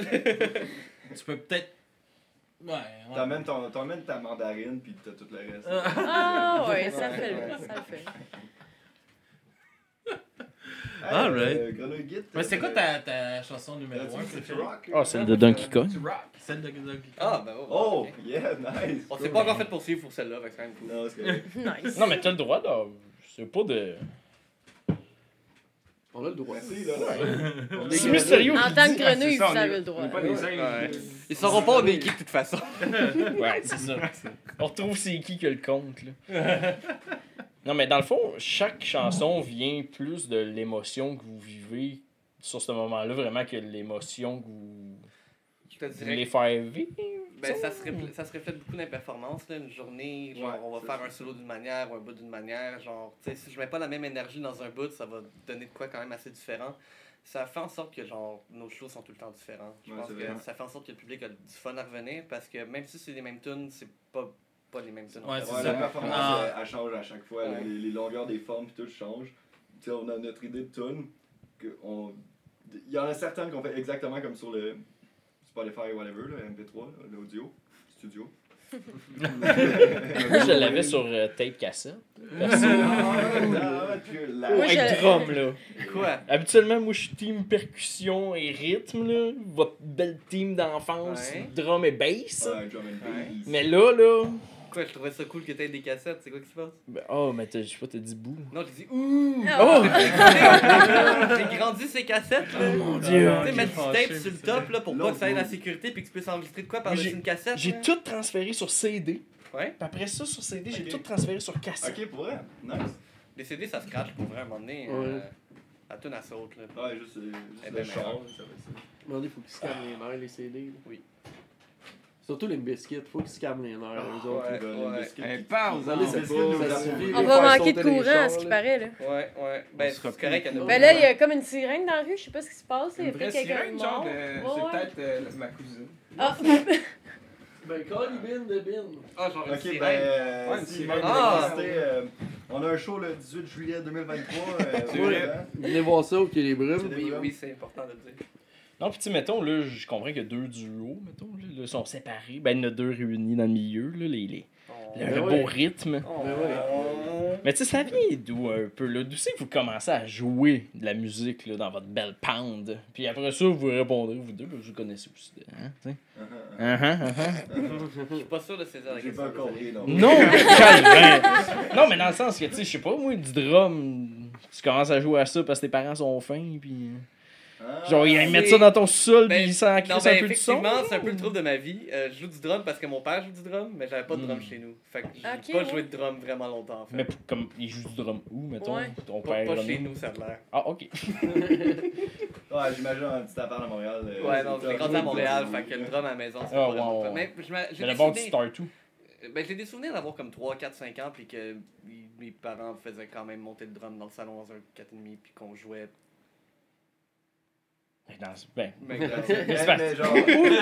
Tu peux peut-être. Ouais, ouais. T'emmènes ton- t'emmènes ta mandarine, puis t'as tout le reste. Ah ouais, ça le fait, ça le fait. Hey, Alright. euh, Mais c'est quoi ta, ta chanson numéro t'as-tu 1 écouté préférée? Rock? Ah, celle de Donkey Kong. Celle de Donkey Kong. Ah, ben oh, Oh, yeah, nice. On s'est pas encore fait poursuivre pour celle-là, quand même cool. Non. Nice. Non, mais t'as le droit, là. C'est pas de. On a le droit. Merci, là. On C'est est mystérieux. En tant que grenouille, vous on avez le droit. Ils sauront pas on est qui de toute façon. Ouais, c'est ça. On retrouve c'est qui que le compte, là. Non, mais dans le fond, chaque chanson vient plus de l'émotion que vous vivez sur ce moment-là, vraiment que l'émotion que vous Je te dirais voulez faire vivre. Ben, ça, se reflète, ça se reflète beaucoup dans les performances. Là. Une journée, genre, Ouais, on va faire ça. un solo d'une manière ou un bout d'une manière. Genre, tu sais, si je mets pas la même énergie dans un bout, ça va donner de quoi quand même assez différent. Ça fait en sorte que genre, nos shows sont tout le temps différents. Je Ouais, pense que ça fait en sorte que le public a du fun à revenir parce que même si c'est les mêmes tunes, c'est pas, pas les mêmes tunes. Ouais, Ouais, la performance, Ah. elle, elle change à chaque fois. Les, les longueurs des formes tout changent. Tu sais, on a notre idée de tune. que on- Il y en a certaines qu'on fait exactement comme sur le Spotify, whatever, là, MP3, là, l'audio, studio. Moi, je l'avais sur euh, tape cassette. Perso. Avec drum, là. Quoi? Habituellement, moi, je suis team percussion et rythme, là. Votre belle team d'enfance, Ouais. drum et bass. Ouais, drum and bass. Mais là, là. Quoi, je trouvais ça cool que t'aies des cassettes? C'est quoi qui se passe? ben, oh, mais je sais pas, t'as dit bouh. Non, j'ai dit ouh! Oh! J'ai grandi ces cassettes, là. Mon dieu! Tu sais, mettre du tape sur le c'est top là, pour pas que ça ait la sécurité puis que tu puisses enregistrer de quoi par-dessus une cassette. J'ai tout transféré sur CD. Ouais. Puis après ça, sur CD, j'ai tout transféré sur cassette. Ok, pour vrai? Nice. Les CD, ça scratch pour vrai à un moment donné. Euh, la tune, elle saute. Là. Ouais, juste, euh, juste Eh le ben, char, meilleur. ça ça. Demandez, faut qu'ils se calment les nerfs, les CD. là. Oui. Surtout les biscuits, faut qu'ils se calment les nerfs, autres. ouais. Qui- ça, les biscuits. On va manquer de courant, à ce qui paraît, là. Ouais, ouais. Ben, c'est correct, plus- il y en a Ben là, il y a comme une sirène dans la rue, je sais pas ce qui se passe. Il y Une a vraie peut-être quelqu'un sirène, genre. Ouais, C'est peut-être euh, ma cousine. Ah, Ben, Colibin de Bin. Ah, genre une Ok, sirène. ben, euh, si Ah! euh, on a un show le 18 juillet 2023. euh, C'est au vrai. Event. Venez voir ça au. C'est Oui, oui, c'est important de le dire. Non, puis tu sais, mettons, là, je comprends que deux duos, mettons, là, là, sont séparés. Ben, il y en a deux réunis dans le milieu, là, les, les, Oh. le, Ben le beau rythme. Oh. Ben. Mais tu sais, ça vient d'où un peu, là? D'où c'est que vous commencez à jouer de la musique, là, dans votre belle pound? Puis après ça, vous répondrez, vous deux, je vous connaissez aussi, hein, tu sais. Uh-huh, uh-huh. Uh-huh. Je suis pas sûr de saisir la J'ai pas compris, non. Non, Non, mais dans le sens que, tu sais, je sais pas, moi, du drum, tu commences à jouer à ça parce que tes parents sont fins, puis... Ah, Genre, ils c'est- mettent ça dans ton sol, Ben, puis Non, crissent ben, un peu du son. effectivement, c'est un peu le trouble de ma vie. Euh, je joue du drum parce que mon père joue du drum, mais j'avais pas de drum Hmm. chez nous. Fait que j'ai pas ouais. joué de drum vraiment longtemps, en fait. Mais comme, ils jouent du drum où, mettons? Ouais. Ton pas, père, pas chez nous, ça a l'air. Ah, ok. Ouais, j'imagine un petit appart à Montréal. euh, Ouais, non, j'ai grandi à Montréal, fait que le drum à la maison, c'est Ah, pas vraiment ouais. Mais j'ai d'abord, tu start où? Ben, j'ai des souvenirs d'avoir comme 3, 4, 5 ans, puis que mes- mes parents faisaient quand même monter le drum dans le salon dans un 4,5, puis qu'on jouait. Ben, dans- Ben, Mais, Mais, mais genre,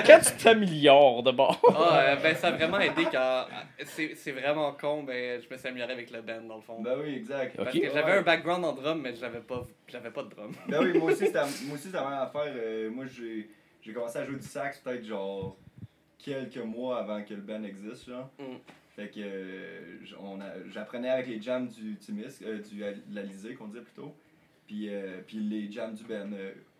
quand tu t'améliores d'abord. ah, euh, ben, ça a vraiment aidé quand. C'est c'est vraiment con, ben, je me suis amélioré avec le band, dans le fond. ben oui, exact. Parce que j'avais un background en drum, mais j'avais pas, j'avais pas de drum. Ben oui, moi aussi, c'était moi aussi, c'était la même affaire. Euh, moi, j'ai j'ai commencé à jouer du sax peut-être genre quelques mois avant que le band existe, genre. Mm. Fait que euh, j- on a- j'apprenais avec les jams du Timis, euh, du de l'Alizé qu'on disait plutôt. Puis, euh, puis les jams du band.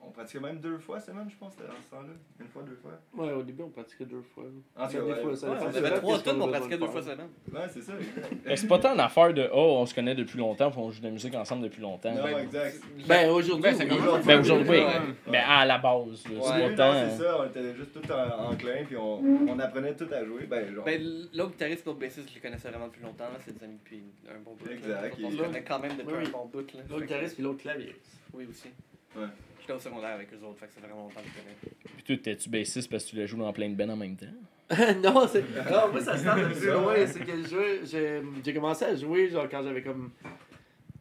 On pratiquait même deux fois semaine, je pense, dans ce temps-là. Une fois, deux fois. Ouais, au début, on pratiquait deux fois. tout Ça, cas, des ouais. fois, ça Ouais, dépend on avait trois tonnes, mais on pratiquait deux de fois semaine. Ouais, c'est ça. Mais c'est pas tant une affaire de oh, on se connaît depuis longtemps, puis on joue de la musique ensemble depuis longtemps. Non, Ben, exact. Ben, aujourd'hui, Ben, c'est oui. comme Aujourd'hui, ben, aujourd'hui, oui. Ouais. Ben, à la base, Au c'est début, pas non, tant. c'est ça, on était juste tout en, enclin, puis on, on apprenait tout à jouer. Ben, genre. Ben, l'autre guitariste, l'autre bassiste, je les connaissais vraiment depuis longtemps, là, c'est des amis depuis un bon bout. Exact, On se connaît quand même depuis un bon bout. là. L'autre guitariste puis l'autre clavier. Oui, aussi. Ouais. J'étais au secondaire avec eux autres, fait que ça fait vraiment longtemps que je connais. Puis toi, t'es-tu bassiste parce que tu la joues dans plein de bands en même temps? non, c'est... non, moi ça se tente de plus loin. C'est que j'ai, j'ai commencé à jouer genre quand j'avais comme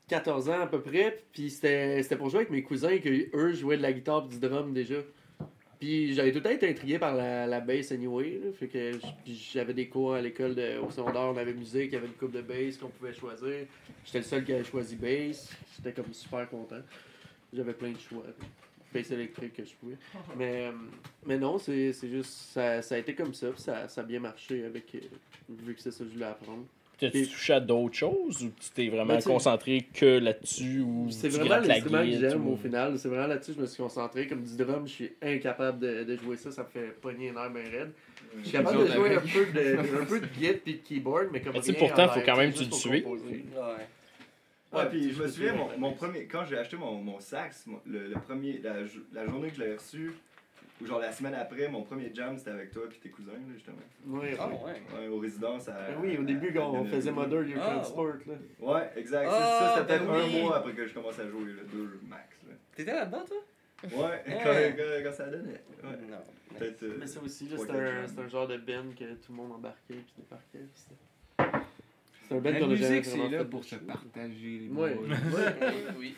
14 ans à peu près. Puis c'était, c'était pour jouer avec mes cousins que eux jouaient de la guitare et du drum déjà. Puis j'avais tout le temps été intrigué par la, la bass anyway. Là, fait que j'avais des cours à l'école de, au secondaire, on avait musique, il y avait une coupe de bass qu'on pouvait choisir. J'étais le seul qui avait choisi bass. J'étais comme super content. J'avais plein de choix. Bass électrique que je pouvais. Mais, euh, mais non, c'est c'est juste, ça, ça a été comme ça, puis ça, ça a bien marché avec, euh, vu que c'est ça que je voulais apprendre. T'as-tu Et- touché à d'autres choses ou tu t'es vraiment Ben, concentré que là-dessus ou C'est vraiment l'instrument que j'aime ou- au final. C'est vraiment là-dessus que je me suis concentré. Comme du drum, je suis incapable de, de jouer ça. Ça me fait pogner les nerfs bien raides. Je suis capable de jouer un peu de, un peu de puis de keyboard, mais comme sais, rien pourtant, en faut quand même que tu le suives. Ouais. Ouais, puis je me souviens, mon, mon premier, quand j'ai acheté mon, mon sax, mon- le, le premier, la, la journée que je l'ai reçu, ou genre la semaine après, mon premier jam, c'était avec toi puis tes cousins, là, justement. Ouais, Ah, ouais. ouais. Aux résidences à. Ben oui, au début, quand on faisait Mother You Ah, Transport, là. Ouais, exact. Ah, ça, ça, c'était ben peut-être oui. un mois après que je commence à jouer, là, deux max. Là. T'étais là-dedans, toi? Ouais, Ouais. Quand, quand, quand ça donnait. Ouais. Non. Peut-être. euh, Mais ça aussi, c'est un, un genre de band que tout le monde embarquait puis débarquait. puis C'est un band La musique, c'est là pour se partager les boys. oui.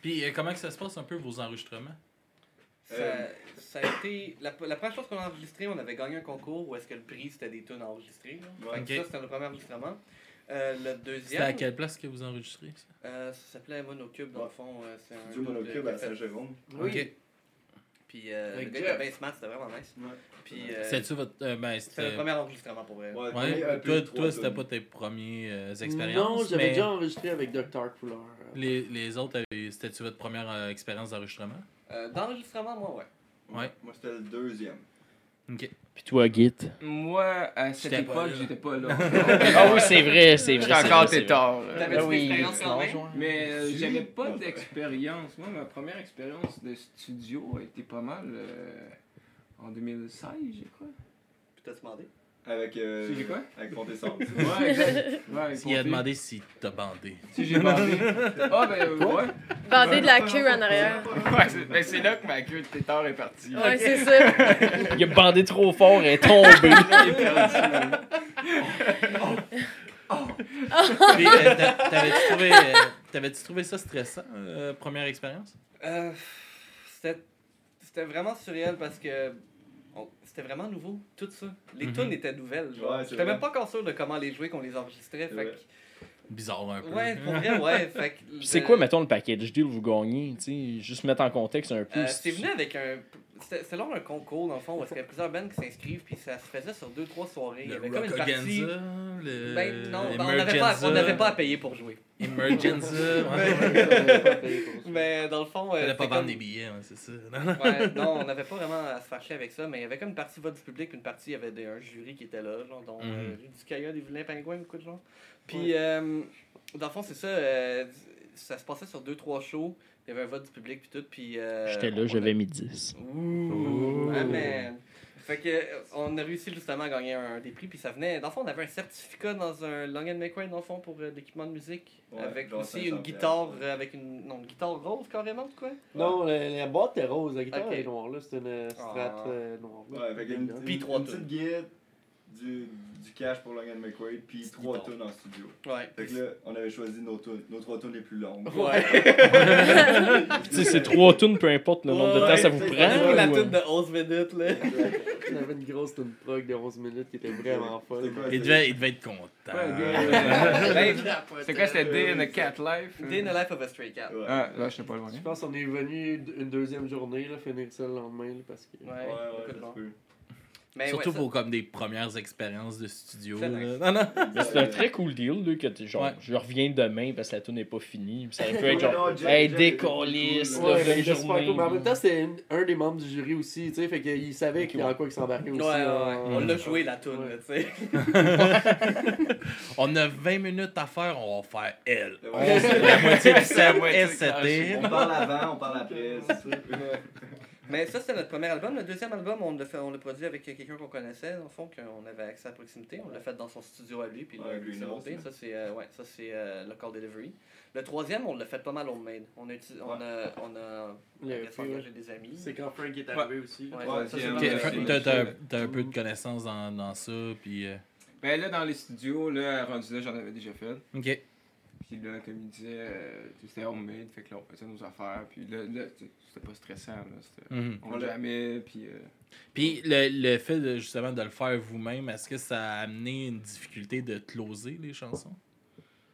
Puis euh, comment que ça se passe un peu vos enregistrements? Ça, Euh, ça a été. La, la première chose qu'on a enregistré, on avait gagné un concours où est-ce que le prix c'était des tunes enregistrées. là. Ça, c'était le premier enregistrement. Euh, le C'était à deuxième, quelle place que vous enregistrez ça? euh, ça s'appelait Monocube dans le fond. euh, c'est un de- Monocube à Saint-Jérôme. Oui. Ok. Puis euh, Avec le gars c'était vraiment nice. Ouais. Puis euh, votre. euh, ben, c'était le c'était. premier enregistrement pour vrai. Ouais, EP, toi, toi c'était pas tes premières euh, expériences. Non, j'avais mais déjà enregistré avec Dr. Fuller. les, les autres, c'était-tu votre première euh, expérience d'enregistrement? Euh, D'enregistrement, moi, ouais. Ouais. Moi, c'était le deuxième. Ok. Puis toi, Git? Moi, à cette époque, j'étais pas là. Ah oui, c'est vrai, c'est vrai. J'étais encore tétard. là. T'avais Ah une oui, expérience quand même? Mais euh, j'avais pas d'expérience. Moi, ma première expérience de studio a été pas mal euh, en 2016, j'ai quoi. Puis t'as demandé? Avec. Euh, j'ai quoi? Avec Ponté. Ouais, exact. Ouais, Il a demandé si t'as bandé. Si j'ai bandé. Ah, ben euh, ouais. Bander de la queue en arrière. Ouais, c'est ben, c'est là que ma queue de tétard est partie. Ouais, c'est ça. Il a bandé trop fort et est tombé. Puis, euh, t'a- t'avais-tu trouvé, euh, t'avais-tu trouvé ça stressant, euh, première expérience? Euh, c'était c'était vraiment surréel parce que c'était vraiment nouveau, tout ça. Les Mhm. tunes étaient nouvelles. Genre. Ouais, J'étais même pas encore sûr de comment les jouer, qu'on les enregistrait. Fait que- Bizarre un peu. ouais, pour vrai, ouais. Fait que Puis c'est le- quoi, mettons, le package deal vous gagnez? tu sais, Juste mettre en contexte un peu. Euh, c'est venu avec un. C'était c'était lors d'un concours, dans le fond, où il y a plusieurs bands qui s'inscrivent, puis ça se faisait sur deux, trois soirées. Il y Le avait comme une partie. Le Ben non, ben, on n'avait pas, on n'avait pas à payer pour jouer. Emergenza. ouais. Mais dans le fond. euh, Fallait pas vendre comme- des billets, ouais, c'est ça. Ouais, non, on n'avait pas vraiment à se fâcher avec ça, mais il y avait comme une partie vote du public, puis une partie, il y avait des, un jury qui était là, genre, dont euh, Mhm. Rudy Kaya, des vilains pingouins, beaucoup de gens. Puis, euh, dans le fond, c'est ça, euh, ça se passait sur deux, trois shows, il y avait un vote du public, puis tout, puis... euh, J'étais là, a- j'avais mis 10. Ouh, ah, man. Fait que, on a réussi justement à gagner un, des prix, puis ça venait... Dans le fond, on avait un certificat dans un Long and dans le fond, pour euh, l'équipement de musique, Ouais, avec aussi 500 une guitare, euh, avec une... Non, une guitare rose, carrément, ou quoi? Non, la, la boîte est rose, la guitare Ok. est noire, là. C'est une strat Ah. euh, noire. Ouais, avec une, une, trois une petite. Du, du cash pour Logan McQuaid, puis trois guitare. tunes en studio. Ouais. Fait que là, on avait choisi nos, tunes- nos trois tunes les plus longues. Ouais. Tu sais, c'est trois tunes, peu importe le nombre de temps ça vous prend. Pris la ou, euh, tune de 11 minutes, là. On avait une grosse tune prog de 11 minutes qui était vraiment folle. Quoi, Il devait, il devait être content. Ouais, C'est quoi, c'était Day in a Cat Life? Day in the life of a stray cat. Ouais. Ah, là, j'étais pas loin. Je pense qu'on est venu une deuxième journée, là, finir ça le lendemain, là, parce que... Ouais, Ouais, ouais, Mais Surtout ouais, ça- pour comme des premières expériences de studio. C'est nice. Non, non. Mais c'est un très cool deal, là, que genre, Ouais. je reviens demain parce que la tune n'est pas finie. Ça peut être Ouais, genre, Jeff- hey, décalisse, cool. Ouais. Mais en même temps, c'était un des membres du jury aussi, tu sais, fait qu'il savait qu'il y a quoi qui s'embarquait Ouais, aussi. ouais, ouais. On l'a joué la Ouais. là, tu sais. On a 20 minutes à faire, on va faire elle. Ouais. La moitié du set setée. On parle avant, on parle après, c'est ça. Mais ça, c'était notre premier album. Le deuxième album, on l'a fait- on l'a produit avec quelqu'un qu'on connaissait, dans le fond, qu'on avait accès à proximité. On l'a fait dans son studio à lui, puis Ouais, c'est monté. ouais. Ça, c'est euh, ouais, ça, c'est euh, Local Delivery. Le troisième, on l'a fait pas mal homemade. On a, on a, on a, on Le a des amis. C'est quand Frank est arrivé aussi. t'as- un peu de connaissances dans, dans ça, puis... euh, Ben là, dans les studios, là, rendu là, j'en avais déjà fait. Ok. Puis là, comme il disait, euh, c'était homemade, fait que là, on faisait nos affaires. Puis là, là c'était pas stressant, là. C'était, Mhm. on jamais, puis... euh, Puis le, le fait de, justement de le faire vous-même, est-ce que ça a amené une difficulté de closer les chansons?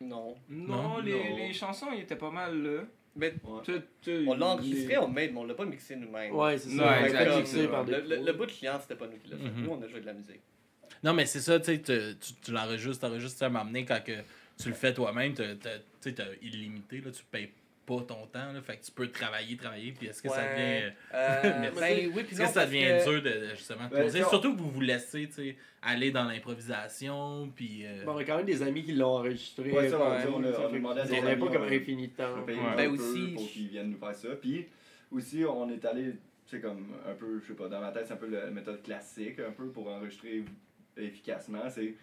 Non. Non, Non? les, Non. les chansons, ils étaient pas mal là. Mais Ouais. On l'a enregistré homemade, mais on l'a pas mixé nous-mêmes. Ouais, c'est ça. Ouais, exact, Le, le bout de client, c'était pas nous qui l'a fait. Mhm. Nous, on a joué de la musique. Non, mais c'est ça, tu sais, tu, tu, tu l'enregistres, t'enregistres, à m'amener quand que tu le fais toi-même, tu sais, t'as illimité, là, tu payes pas ton temps, là, fait que tu peux travailler, travailler, puis est-ce que ça devient... Euh, Merci. ben oui, Est-ce que ça devient que- dur de, de, justement Ben, on- Surtout que vous vous laissez, tu sais, aller dans l'improvisation, puis... euh, Bon, on a quand même des amis qui l'ont enregistré. Ouais, ça, on- Ouais, on a- ça on a fait demandé à que des On n'avait amis, pas comme infini de temps. Ben aussi, pour qu'ils viennent nous faire ça. Puis aussi, on est allé c'est comme un peu, je sais pas, dans ma tête, c'est un peu la méthode classique, un peu pour enregistrer efficacement. C'est,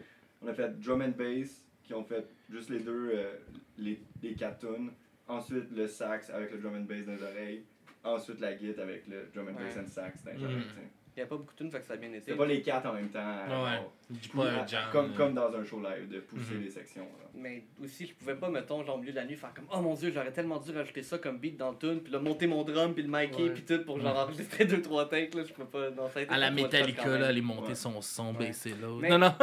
on a fait drum and bass, qui ont fait juste les deux, euh, les, les quatre tunes. Ensuite, le sax avec le drum and bass dans les oreilles. Ensuite, la guitare avec le drum and bass and sax dans les Mhm. oreilles. Il n'y a pas beaucoup de tunes, fait que ça a bien été. C'était pas les quatre en même temps. Ouais. Dis pas un jam. comme, comme dans un show live, de pousser Mhm. les sections. là. Mais aussi, je pouvais pas, mettons, genre au milieu de la nuit, faire comme Oh mon dieu, j'aurais tellement dû rajouter ça comme beat dans le tune, puis là, monter mon drum, puis le micer, Ouais. puis tout pour genre enregistrer deux, trois takes, là, je peux pas. Non, ça a été À la Metallica, là, aller monter Ouais. son son, Ouais. baisser l'autre. Non, non.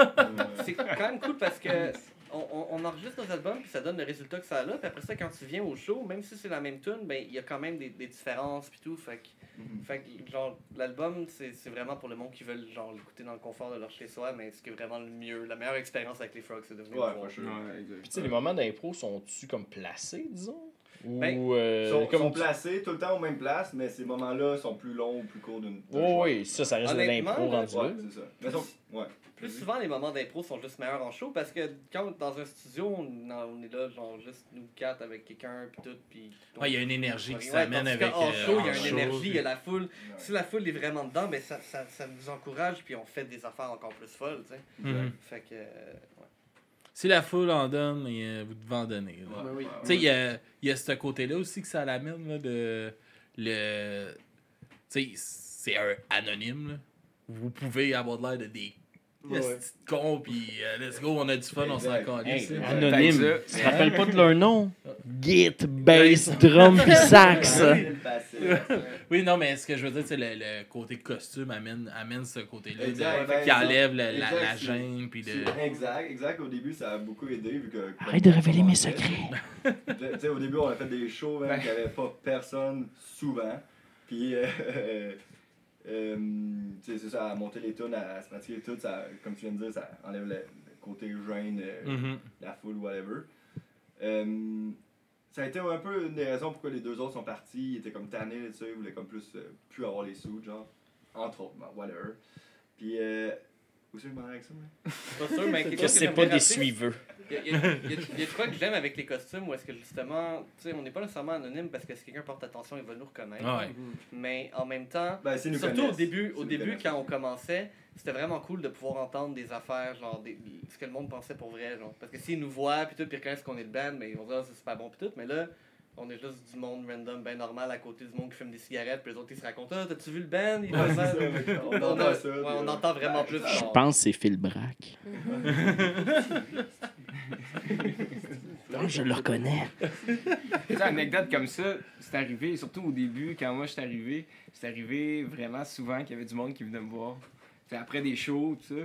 C'est quand même cool parce que on, on, on enregistre nos albums puis ça donne le résultat que ça a là. Puis après ça, quand tu viens au show, même si c'est la même tune, ben il y a quand même des, des différences puis tout. Fait que, Mhm. fait que, genre l'album c'est c'est vraiment pour le monde qui veut genre l'écouter dans le confort de leur chez soi, mais ce qui est vraiment le mieux, la meilleure expérience avec les Frogs, c'est de venir Ouais, voir. sure. Ouais. Puis tu sais, les moments d'impro sont-tu comme placés, disons? Ou Ben, euh, Ils sont, comme sont tu- placés tout le temps aux mêmes places, mais ces moments-là sont plus longs ou plus courts d'une. d'un Oh, oui, ça, ça reste de l'impro rendu Ouais, là. c'est ça. Mais sont- ouais. Plus souvent, les moments d'impro sont juste meilleurs en show parce que quand dans un studio, on, on est là, genre juste nous quatre avec quelqu'un puis tout. Puis Ouais, il y a une énergie qui s'amène avec. qu'en euh, show, il y a en une show, énergie, il y a la foule. Si la foule est vraiment dedans, ben ça, ça, ça nous encourage puis on fait des affaires encore plus folles, tu sais. Mhm. Fait que. euh, ouais. Si la foule en donne, mais, euh, vous devez en donner. oui. Tu sais, il y a, il y a ce côté-là aussi que ça l'amène, là, de. Le. Tu sais, c'est un anonyme, là. Vous pouvez avoir de l'air de des. Ouais. cons, pis euh, let's go, on a du fun, on s'en là. anonyme. Tu te rappelles pas de leur nom? Git, bass, drum pis sax. Oui, non, mais ce que je veux dire, c'est le, le côté costume amène, amène ce côté-là. De- ben, Qui enlève la, la, gêne, puis de. C'est- Exact, exact. Au début, ça a beaucoup aidé vu que. Arrête de révéler mes secrets. Tu sais, au début, on a fait des shows, même, qu'il n'y avait pas personne souvent. Puis, euh, euh, c'est ça, à monter les tunes, à, à se pratiquer tout, ça, comme tu viens de dire, ça enlève le, le côté gêne, euh, Mhm. la foule, whatever. Euh, ça a été un peu une des raisons pourquoi les deux autres sont partis. Ils étaient comme tannés, tu sais, ils voulaient comme plus, plus avoir les sous, genre. Entre autres, ben, whatever. Puis, où c'est que je m'en allais avec ça, moi? Pas sûr, mais quelque Que c'est pas des suiveux. Il y, a- il y a- il y a- il y a de quoi que j'aime avec les costumes où est-ce que justement, tu sais, on n'est pas nécessairement anonyme parce que si quelqu'un porte attention, il va nous reconnaître. Ah ouais. Mais en même temps, Ben, surtout au début, au début quand on commençait, c'était vraiment cool de pouvoir entendre des affaires, genre des, ce que le monde pensait pour vrai, genre. Parce que s'ils nous voient puis tout, puis ils reconnaissent qu'on est le band, mais ils vont dire Ah, c'est super bon puis tout. Mais là, on est juste du monde random, ben normal à côté du monde qui fume des cigarettes, puis les autres ils se racontent ah t'as-tu vu le band? Il Ouais, ça, on On, entend a- ça. ouais, puis, on entend vraiment plus. genre. pense que c'est Phil Brack. je le reconnais. Sais, anecdote comme ça, c'est arrivé, surtout au début, quand moi je suis arrivé, c'est arrivé vraiment souvent qu'il y avait du monde qui venait me voir. Tu sais, après des shows, tout ça,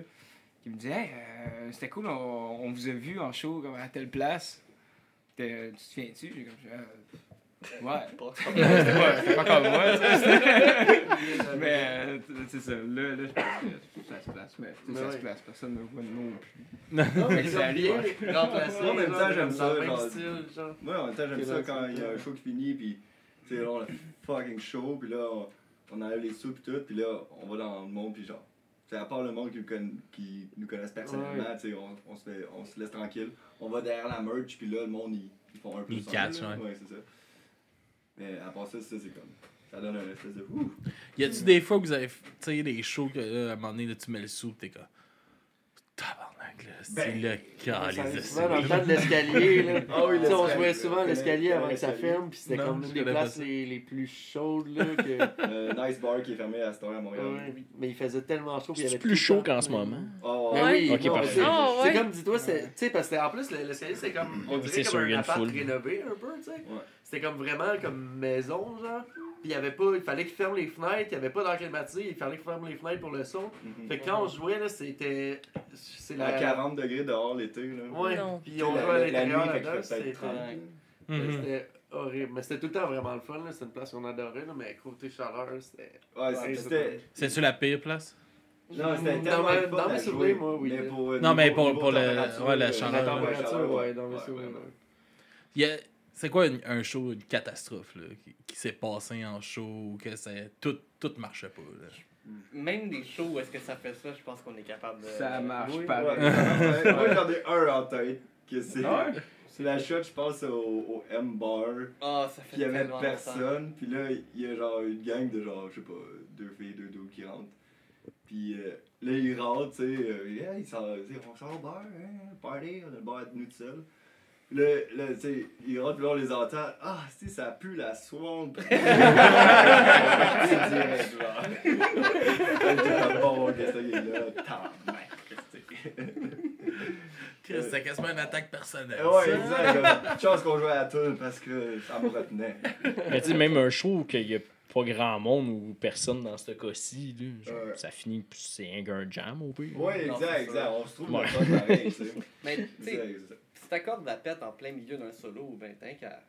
qui me disait Hey, euh, c'était cool, on, on vous a vu en show comme à telle place. T'es- Tu te souviens-tu? J'ai comme Euh, Ouais. C'était pas- comme moi, tu sais. Mais euh, c'est ça, là, là, je pense que ça se place. Mais ça se place, personne ne me voit non plus. Non, mais Ça ouais. Remplacer. Moi, en même temps, j'aime ça. Moi, en même temps, j'aime ça quand c'est il y a un show qui finit, puis, tu sais, on a fucking chaud, puis là, on, on enlève les sous, puis tout, puis là, on va dans le monde, puis genre, sais, à part le monde qui, nous conna- qui nous connaissent personnellement, tu sais, on, on, se fait- on se laisse tranquille. On va derrière la merch, puis là, le monde, ils, ils font un peu Ils là. ouais. Ouais, c'est ça. Mais à part ça, ça, c'est comme, ça donne un espèce de ouh. Y a-tu des fois que vous avez, tu sais, des shows que, là, à un moment donné, là, tu mets le sou, t'es comme. Là, c'est Ben, le de souvent dans le ça. temps de l'escalier. là. Ah oui, on jouait souvent à Je l'escalier avant que ça ferme, puis c'était Non, comme je une des places les, les plus chaudes. Là, que... Le Nice Bar qui est fermé à cette heure à Montréal. Ouais, mais il faisait tellement chaud. C'est avait plus chaud qu'en ce moment. Oh, Ben Ouais. oui, Ok, non, parfait. c'est- ouais. comme, dis-toi, c'est- tu sais, parce que en plus, le- l'escalier, c'est comme, on C'est dirait comme un une appart foule. rénové un peu, tu sais. C'était comme vraiment comme maison, genre. Puis il y avait pas, il fallait qu'il ferme les fenêtres, il y avait pas d'air climatisé, il fallait qu'il ferme les fenêtres pour le son. Mhm. Fait que quand on jouait, là, c'était. C'est À la. 40 degrés dehors l'été, là. Ouais, puis on jouait à l'intérieur là-dedans, c'était 30. Mhm. c'était horrible. Mais c'était tout le temps vraiment le fun, là. C'était une place qu'on adorait, là, mais côté chaleur, c'était. Ouais, c'était. C'est-tu la pire place? Non, c'était Dans tellement dans mes à souvenirs, moi, oui. Mais pour, euh, Non, mais pour- le- ouais, la euh, chaleur. La température, ouais, dans mes ouais, souvenirs. ouais. Y a- C'est quoi une- un show, une catastrophe, là, qui, qui s'est passé en show, ou que c'est, tout, tout marchait pas, là? Même des shows où est-ce que ça fait ça, je pense qu'on est capable de. Ça marche Oui. pas. Ouais, Moi, j'en ai un en tête. Que c'est. Ah? C'est la shot, je pense, au, au M-Bar. Ah, ça fait Puis il y avait personne. Puis là, il y a genre une gang de genre, je sais pas, deux filles, deux dos qui rentrent. Puis euh, là, ils rentrent, tu sais, euh, yeah, ils tu sais, on au bar, hein, party, on a le bar à nous tout seul. Là, là tu sais, ils rentrent, puis là, on les entend. Ah, si, ça pue la swamp. C'est direct, genre. Bon, qu'est-ce qu'il est là? Tabarnak, C'était quasiment une attaque personnelle. Ouais, ça. exact. comme, Chance qu'on jouait à la tune parce que ça me retenait. Mais tu sais, même un show qu'il y a pas grand monde ou personne dans ce cas-ci, là, genre, Ouais. ça finit, c'est un un jam au pire. Ouais, exact, exact. On se trouve Ouais. le pareil, tu sais. Mais tu sais, Exact, exact. Si t'accordes la pète en plein milieu d'un solo ou ben qu'à.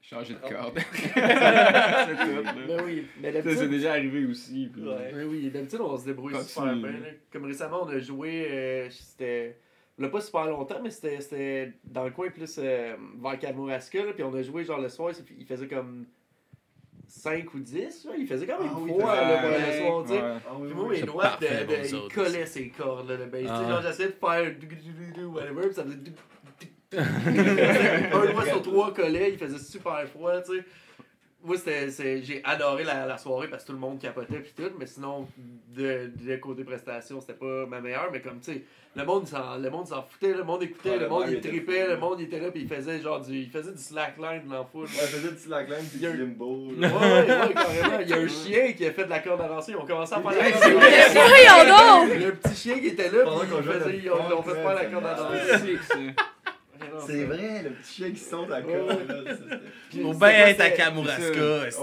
Changer de Oh. corde. c'est tout. Ben oui, mais Ça, C'est déjà arrivé aussi. puis- Ouais. ben oui, d'habitude, on se débrouille Continue. super bien. là. Comme récemment, on a joué, euh, c'était. Il pas super longtemps, mais c'était- c'était dans le coin plus euh, vers Kamouraska. Puis on a joué genre le soir, il faisait comme 5 ou 10. là, Il faisait quand même Ah oui, froid là, ouais, le soir, tu sais. ouais. Ah oui, Puis moi, mes doigts, de, de- autres, collaient ses cordes, là, le bass. Tu sais, Ah. genre, j'essayais de faire du- du- du- du- whatever, puis ça faisait. Un doigt sur trois collait, il faisait super froid, tu sais. Moi, c'était, c'est- j'ai adoré la, la soirée parce que tout le monde capotait puis tout, mais sinon, de, de côté prestation, c'était pas ma meilleure, mais comme, tu sais, le monde s'en, le monde s'en foutait, le monde écoutait, Ah, le le monde il il tripait, fou. le monde il était là puis il faisait genre du, il faisait du slackline dans foule. Ouais, je faisais du slackline puis Il y a du un- limbo. Ouais, ouais, ouais, carrément. Il y a un chien qui a fait de la corde à danser. Ils ont commencé à faire la corde c'est à vrai. danser. Voyons donc! Il y a un petit chien qui était là, Pendant puis ils ont fait faire la corde à C'est vrai, le petit chien qui saute à Faut c'était bien être à Kamouraska.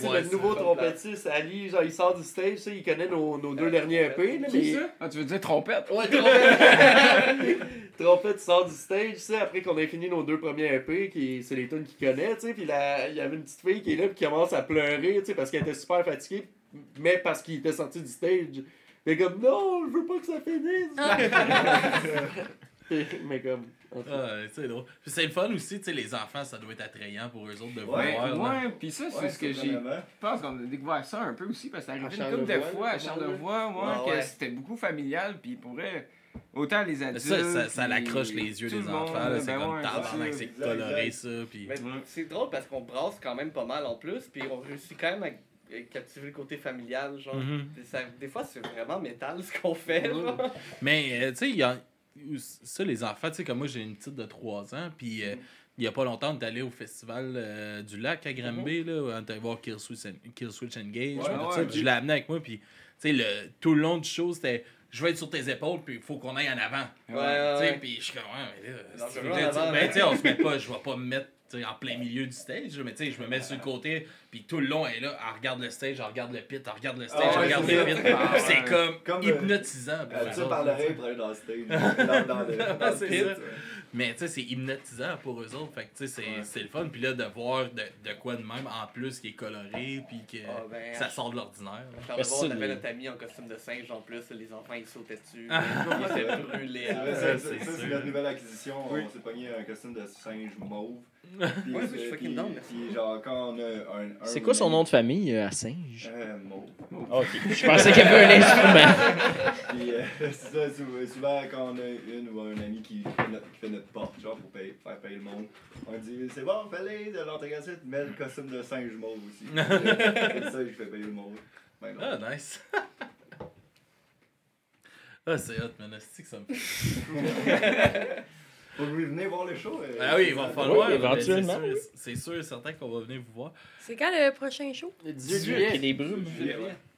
Pour le nouveau trompettiste, Ali, genre, il sort du stage, tu sais, il connaît nos, nos deux derniers EP. Là, Qui mais... ça? Ah, tu veux dire trompette? Ouais, trompette. trompette sort du stage, tu sais, après qu'on ait fini nos deux premiers EP, qui c'est les tunes qu'il connaît, tu sais, puis là, il y avait une petite fille qui est là, puis qui commence à pleurer, tu sais, parce qu'elle était super fatiguée, mais parce qu'il était sorti du stage. Mais comme, non, je veux pas que ça finisse. mais comme, Ah, c'est drôle. Puis c'est le fun aussi, tu sais, les enfants, ça doit être attrayant pour eux autres de Ouais, voir. Ouais, pis ça, c'est Ouais, ce que j'ai. Je pense qu'on a découvert ça un peu aussi parce que arrivé À une couple de fois à Charlevoix, ouais, Ah que ouais. c'était beaucoup familial, puis pour vrai, autant les adultes. Ça, ça, ça puis l'accroche les yeux des le enfants. C'est ben comme ouais, tabarnak, ça. c'est coloré ça. Puis... C'est drôle parce qu'on brasse quand même pas mal en plus, puis on réussit quand même à captiver le côté familial. Genre. Mhm. Ça- des fois, c'est vraiment métal ce qu'on fait. Genre. Mais, euh, tu sais, il y a. Ça, les enfants, tu sais, comme moi, j'ai une petite de 3 ans, puis euh, il y a pas longtemps, on est allé au festival euh, du lac à Granby, là, où on est allé voir Kill Switch, Kill Switch Engage. ouais, ouais. je l'ai amené avec moi, puis, tu sais, le, tout le long du show, c'était je vais être sur tes épaules, puis il faut qu'on aille en avant. Ouais. Puis je suis comme, ouais, mais là, là, tu sais, ben, tu sais, on se met pas, je vais pas me mettre en plein milieu du stage, mais tu sais, je me mets sur le côté, puis tout le long, elle est là, elle regarde le stage, elle regarde le pit, elle regarde le stage, Ah elle ouais, regarde le pit. Ah c'est ouais. comme, Comme, euh, hypnotisant. pour Elle tire par l'oreille pour aller dans le stage. Dans, dans le, dans le C'est pit. ça. Mais tu sais, c'est hypnotisant pour eux autres. Fait que tu sais, c'est Ouais. c'est le fun. Puis là, de voir de, de quoi de même en plus qui est coloré, puis que Ah, ben, ça sort de l'ordinaire. ça, on avait notre ami en costume de singe en plus, les enfants ils sautaient dessus, ils étaient brûlés. C'est ça, notre nouvelle acquisition. Oui. On s'est pogné un costume de singe mauve. Ouais, je suis fucking down. Puis genre, quand on a un. C'est quoi son nom de famille euh, à Singe? Euh, mauve. Ok. Je pensais qu'il y avait un instrument. Puis euh, c'est ça, sou- souvent quand on a une ou un ami qui fait notre, qui fait notre porte, genre pour payer- faire payer le monde, on dit c'est bon, fallait de l'antagasite, mets le costume de singe mauve aussi. C'est ça, je fais payer le monde. Ben non. Ah, nice. ah, c'est hot, man. C'est que ça me fait. Vous venez voir le show. euh, Ah oui, il va falloir. Oui, éventuellement, c'est sûr- et certain qu'on va venir vous voir. C'est quand le prochain show? Le 18 Il y a juillet. des brumes.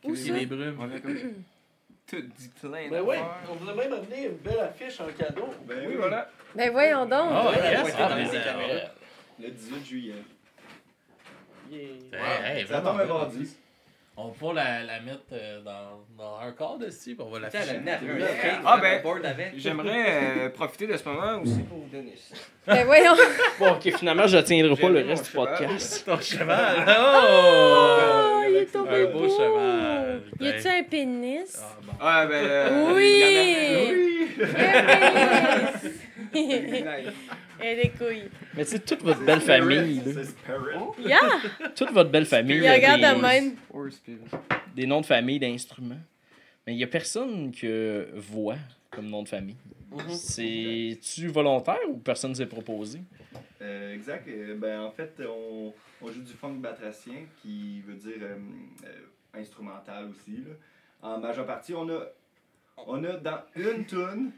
Où Il y ça? a des brumes. On a comme tout dit plein Ben d'affaires. on vous a même amené une belle affiche en cadeau. Ben Oui, voilà. Ben voyons donc. Ah, Ouais, yes, ah. Le 18 juillet. Hey, hey, Ça tombe un bien. mardi. On va pouvoir la, la mettre euh, dans, dans un quart de ci, puis on va la faire. Ah, ben. J'aimerais euh, profiter de ce moment aussi pour vous donner ça. Ben voyons. Bon, ok, finalement, je tiendrai pas le reste du podcast. Ton cheval? Oh, il est tombé un beau beau. cheval. Y a-tu un pénis? Ah, bon. Ah, ben. euh, Oui! Un pénis! Mais tu sais, toute votre belle famille, là, C'est Spirit. Yeah! toute votre belle famille, Il regarde de des, même. Des noms de famille d'instruments. Mais il y a personne que voix comme nom de famille. Mhm. C'est-tu volontaire ou personne ne s'est proposé? Euh, exact. Euh, ben, en fait, on, on joue du funk batracien, qui veut dire euh, euh, instrumental aussi. Là. En majeure partie, on a, on a dans une tune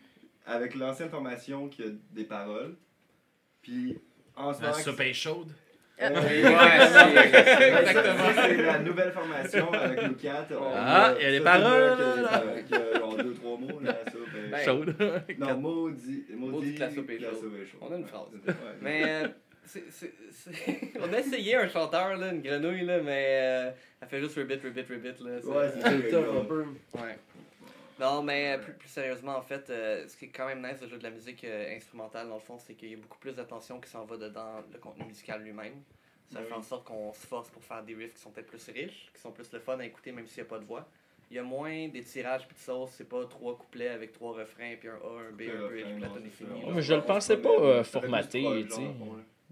avec l'ancienne formation qui a des paroles. Puis en ce La moment. soupe est chaude. Ouais, c'est- exactement. C'est la nouvelle formation avec nous quatre. On Ah, il y a des ça, paroles, qui genre deux, trois mots, là, ça. ben, Ben, Chaude. non, maudit. Maudit que la soupe est la soupe est chaude. On a une phrase. Ouais. Mais euh, c'est- c'est- c'est- on a essayé un chanteur, là, une grenouille, là, mais euh, elle fait juste repeat, repeat, repeat. Là, c'est- Ouais, c'est un peu. Ouais. Non, mais euh, plus, plus sérieusement, en fait, euh, ce qui est quand même nice de jouer de la musique euh, instrumentale, dans le fond, c'est qu'il y a beaucoup plus d'attention qui s'en va dedans le contenu musical lui-même. Ça Oui. fait en sorte qu'on se force pour faire des riffs qui sont peut-être plus riches, qui sont plus le fun à écouter même s'il n'y a pas de voix. Il y a moins des tirages puis de sauce, c'est pas trois couplets avec trois refrains puis un A, un B, un bridge, puis la tonne est finie. Mais je le pensais pas, euh, formaté, tu sais.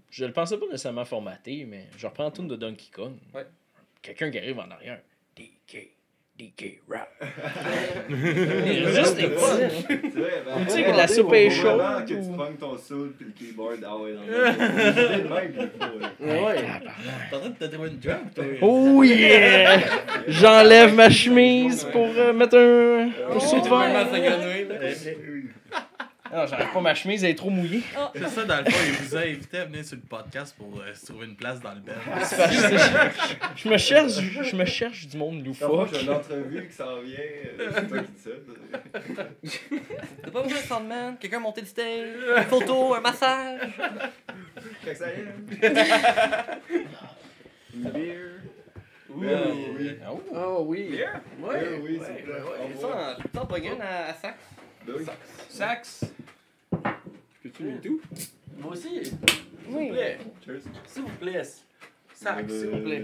Je le pensais pas nécessairement formaté, mais je reprends tout de Donkey Kong. Ouais. Quelqu'un qui arrive en arrière. DK, DK rap. Juste des ben, Tu sais que la soupe est chaude que tu ou- pognes ton soude puis le keyboard, ah ouais, dans le. Ouais. T'es en train de te trouver une job, toi? Oh yeah! J'enlève ma chemise pour euh, mettre un, un saut Non, j'enlève pas ma chemise, elle est trop mouillée. C'est ça, dans le fond, il vous a invité à venir sur le podcast pour euh, se trouver une place dans le bed. Je, je me cherche, je me cherche du monde loufoque. J'ai une entrevue qui s'en vient. euh, C'est toi qui dis ça. T'as pas besoin de quelqu'un monter le stage, une photo, un massage? Fait que ça y est. Une beer. Oui, oui. Oh. Ah oui. Beer? Oui, oui, s'il vous plaît. Ça, t'en une à, à sac. Ben oui. Sax. Peux-tu tout? Moi aussi. S'il Oui. vous plaît. Cheers. S'il vous plaît. Sac, s'il vous plaît.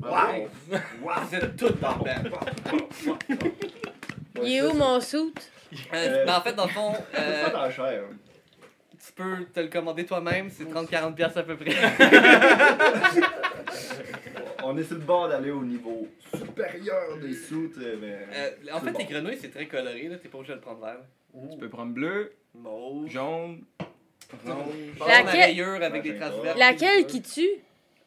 Wow! Vous êtes toutes dans le. Il est où mon suit? Euh, mais en fait, dans le fond, euh, dans peux te le commander toi-même, c'est 30-40$ piastres à peu près. On est sur le bord d'aller au niveau supérieur des soutes, mais. Euh, en fait, bon. les grenouilles, c'est très coloré, là. T'es pas obligé de le prendre vert. Tu peux prendre bleu, Mauve, jaune, jaune, Laquelle- rayures avec des traces vertes. Laquelle qui tue?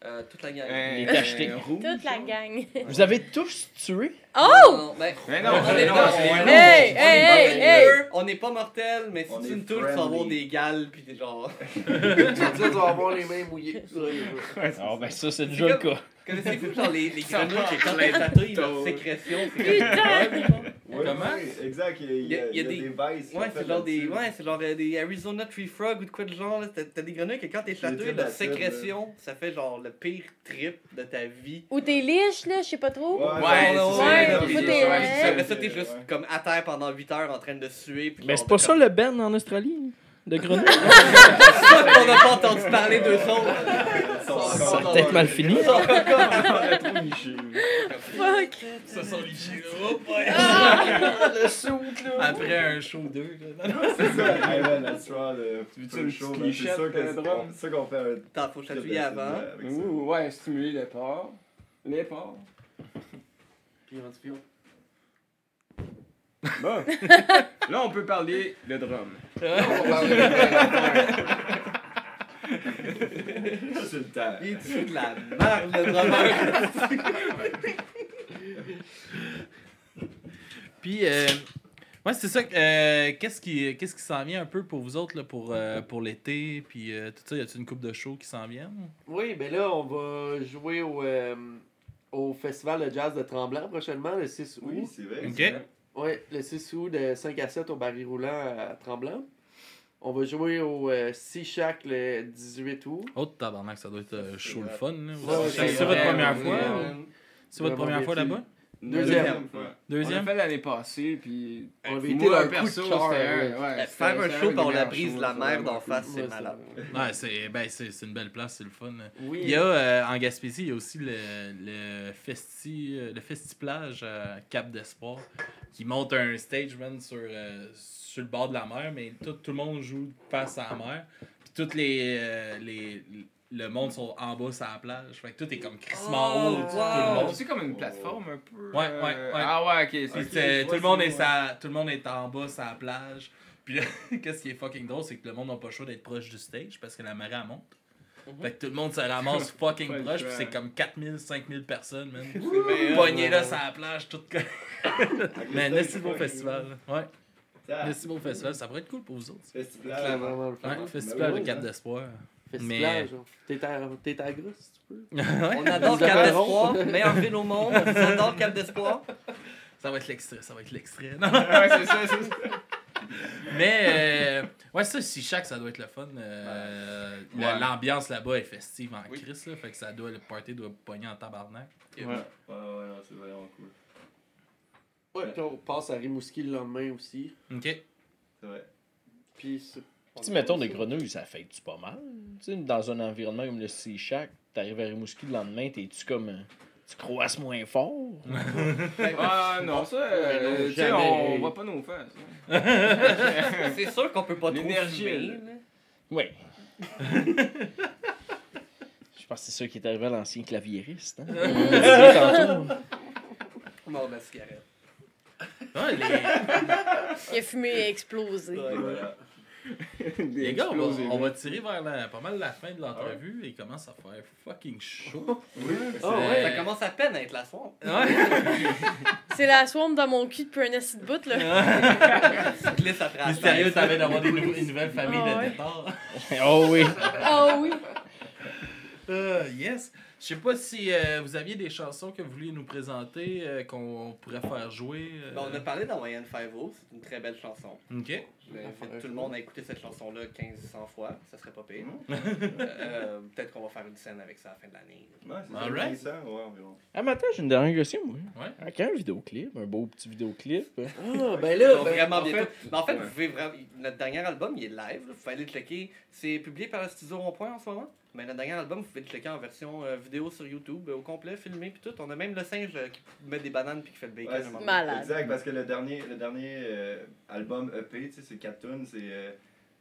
Euh, toute la gang. un, tachetés. Toute la gang. Vous avez tous tué? Oh! Non, non, ben, Mais non, on mais est non, pas- on Hey, est hey, hey, hey! mortels, On n'est pas mortel, mais si On tu est une tour, tu vas avoir friendly. des gales, pis genre. Tu vas dire, tu vas avoir les mains mouillées. Ah ben ça, c'est déjà le cas. Connaissez-vous genre les, les grenouilles qui quand elles de chatouillent leur sécrétion, c'est Putain! Ouais, Comment? ouais, exact. Il y a, il y a, il y a des vices. Ouais, c'est genre des, ouais, c'est genre euh, des Arizona Tree Frog ou de quoi de genre. là. T'as t'as des grenouilles que quand t'es leur d'acide, sécrétion, ça fait genre le pire trip de ta vie. Ou t'es liche, là, je sais pas trop. Ouais, Ouais, ouais, puis c'est ouais, Ouais. c'est ça. Après ça, t'es juste Ouais. comme à terre pendant 8 heures en train de suer. puis Mais c'est pas comme- ça le Ben en Australie? De grenouille? ça qu'on n'a pas entendu parler d'eux autres. Ils Ça encore a peut-être mal fini. Trop niché. Fuck! Ça sont lichés. Le saut, là. Après un show 2, là. Non, non. C'est ça, right. euh, Tu veux-tu une show, C'est sûr c'est c'est qu'on fait un Attends, faut chatouiller avant. ouais, stimuler les porcs. Les porcs. Puis on dit, puis on- Bon. Là, on peut parler de drum. C'est le temps. Il est de la merde, le drummer. Puis, euh, ouais, c'est ça. euh, qu'est-ce qui, qu'est-ce qui s'en vient un peu pour vous autres là, pour, euh, pour l'été? Puis euh, tout ça, y a-t-il une coupe de shows qui s'en viennent? Oui, ben là, on va jouer au, euh, au Festival de jazz de Tremblant prochainement, le 6 août. Oui, c'est vrai. Ok. c'est vrai. Oui, le 6 août de 5 à 7 au Barry Roulant à Tremblant. On va jouer au euh, Sea Shack le 18 août. Oh, tabarnak, ça doit être euh, chaud le fun. Ouais, c'est votre première fois? C'est votre première fois là-bas? Deuxième. fois. Deuxième? On l'a fait l'année passée, puis. On avait moi, été dans le perso, coup de cœur, c'était un- ouais. Euh, Faire un show par la brise de la mer d'en face, c'est malade. Ouais, c'est ben, c'est c'est une belle place, c'est le fun. Oui. Il y a euh, en Gaspésie, il y a aussi le, le, festi, euh, le Festiplage à Cap d'Espoir qui monte un stage man, sur, euh, sur le bord de la mer, mais tout, tout le monde joue face à la mer. Puis toutes les, euh, les, le monde sont en bas sur la plage. Fait que tout est comme crissement Oh, haut au-dessus de wow. tout le monde. C'est comme une plateforme un peu. Ouais, euh, ouais, ouais. Ah ouais, ok. C'est- tout, le monde est sa- tout le monde est en bas sur la plage. Puis là, qu'est-ce qui est fucking drôle, c'est que le monde n'a pas le choix d'être proche du stage parce que la marée elle monte. Mhm. Fait que tout le monde se ramasse fucking proche, puis c'est comme 4000, 5000 personnes, man. Euh, Pogné là sur la plage, tout comme. Mais esti beau festival. Ouais, beau festival, ça pourrait être cool pour vous autres. Festival. Ouais, festival oui, de Cap hein. d'Espoir. Festival, Mais- genre. T'es à, t'es à grosse, si tu peux. ouais. On adore Cap d'Espoir, meilleure ville au monde. On adore Cap d'Espoir. Ça va être l'extrait, ça va être l'extrait. Non. Ouais, c'est ça, c'est ça. Mais, euh, ouais, ça, si chaque, ça doit être le fun. Euh, Ouais. la- L'ambiance là-bas est festive en Oui. crise, là. Fait que ça doit, le party doit pogner en tabarnak. Ouais. Ouais, ouais, c'est vraiment cool. Ouais, puis on passe à Rimouski le lendemain aussi. Ok. C'est vrai. Puis c'est- Tu sais, mettons, des grenouilles, ça fait-tu pas mal? Tu sais, dans un environnement comme le Sea Shack, t'arrives à Rimouski le lendemain, t'es-tu comme. euh, Tu croisses moins fort? Ah non, ça, euh, non, tu jamais. on voit pas nos faces. hein. C'est sûr qu'on peut pas trop L'énergie, fumer. Oui. Je pense que c'est ça qui est arrivé à l'ancien claviériste. Hein? On l'a dit tantôt. Mort de la cigarette. Les, Il a fumé et explosé. Voilà. les gars, on va, on va tirer vers la- pas mal la fin de l'entrevue. Il commence à faire fucking chaud. Oui, Ah C'est- ouais. Ça commence à peine à être la. Ouais. C'est la swamp dans mon cul depuis un assis de bout, là. Tu glisses après la Mystérieux, chaise. t'avais d'avoir des une nouvelle famille Ah de ouais. tétards. Oh oui. Oh oui. Euh, yes. Je sais pas si euh, vous aviez des chansons que vous vouliez nous présenter, euh, qu'on pourrait faire jouer. euh. Ben, on a parlé dans Wayne 5 c'est une très belle chanson. Ok. Tout le monde à écouter cette chanson-là 1500 fois, ça serait pas pire. Mm. Euh, Peut-être qu'on va faire une scène avec ça à la fin de l'année. Ouais, c'est Alright. 1500, ouais, environ. Ah, mais attends, j'ai une dernière question, moi. Ouais. Quand un vidéoclip, un beau petit vidéoclip. Ah, ben là, ben, vraiment en bientôt. fait, Mais en fait, ouais. vous pouvez vraiment. Notre dernier album, il est live. là. Vous pouvez aller le checker. C'est publié par le Studio Rond-Point en ce moment? Mais notre dernier album, vous pouvez le checker en version euh, vidéo sur YouTube, euh, au complet, filmé puis tout. On a même le singe euh, qui met des bananes puis qui fait le bacon. Ouais, c'est-. Malade. Exact, parce que le dernier, le dernier euh, album EP, tu sais, c'est 4 tunes, c'est euh,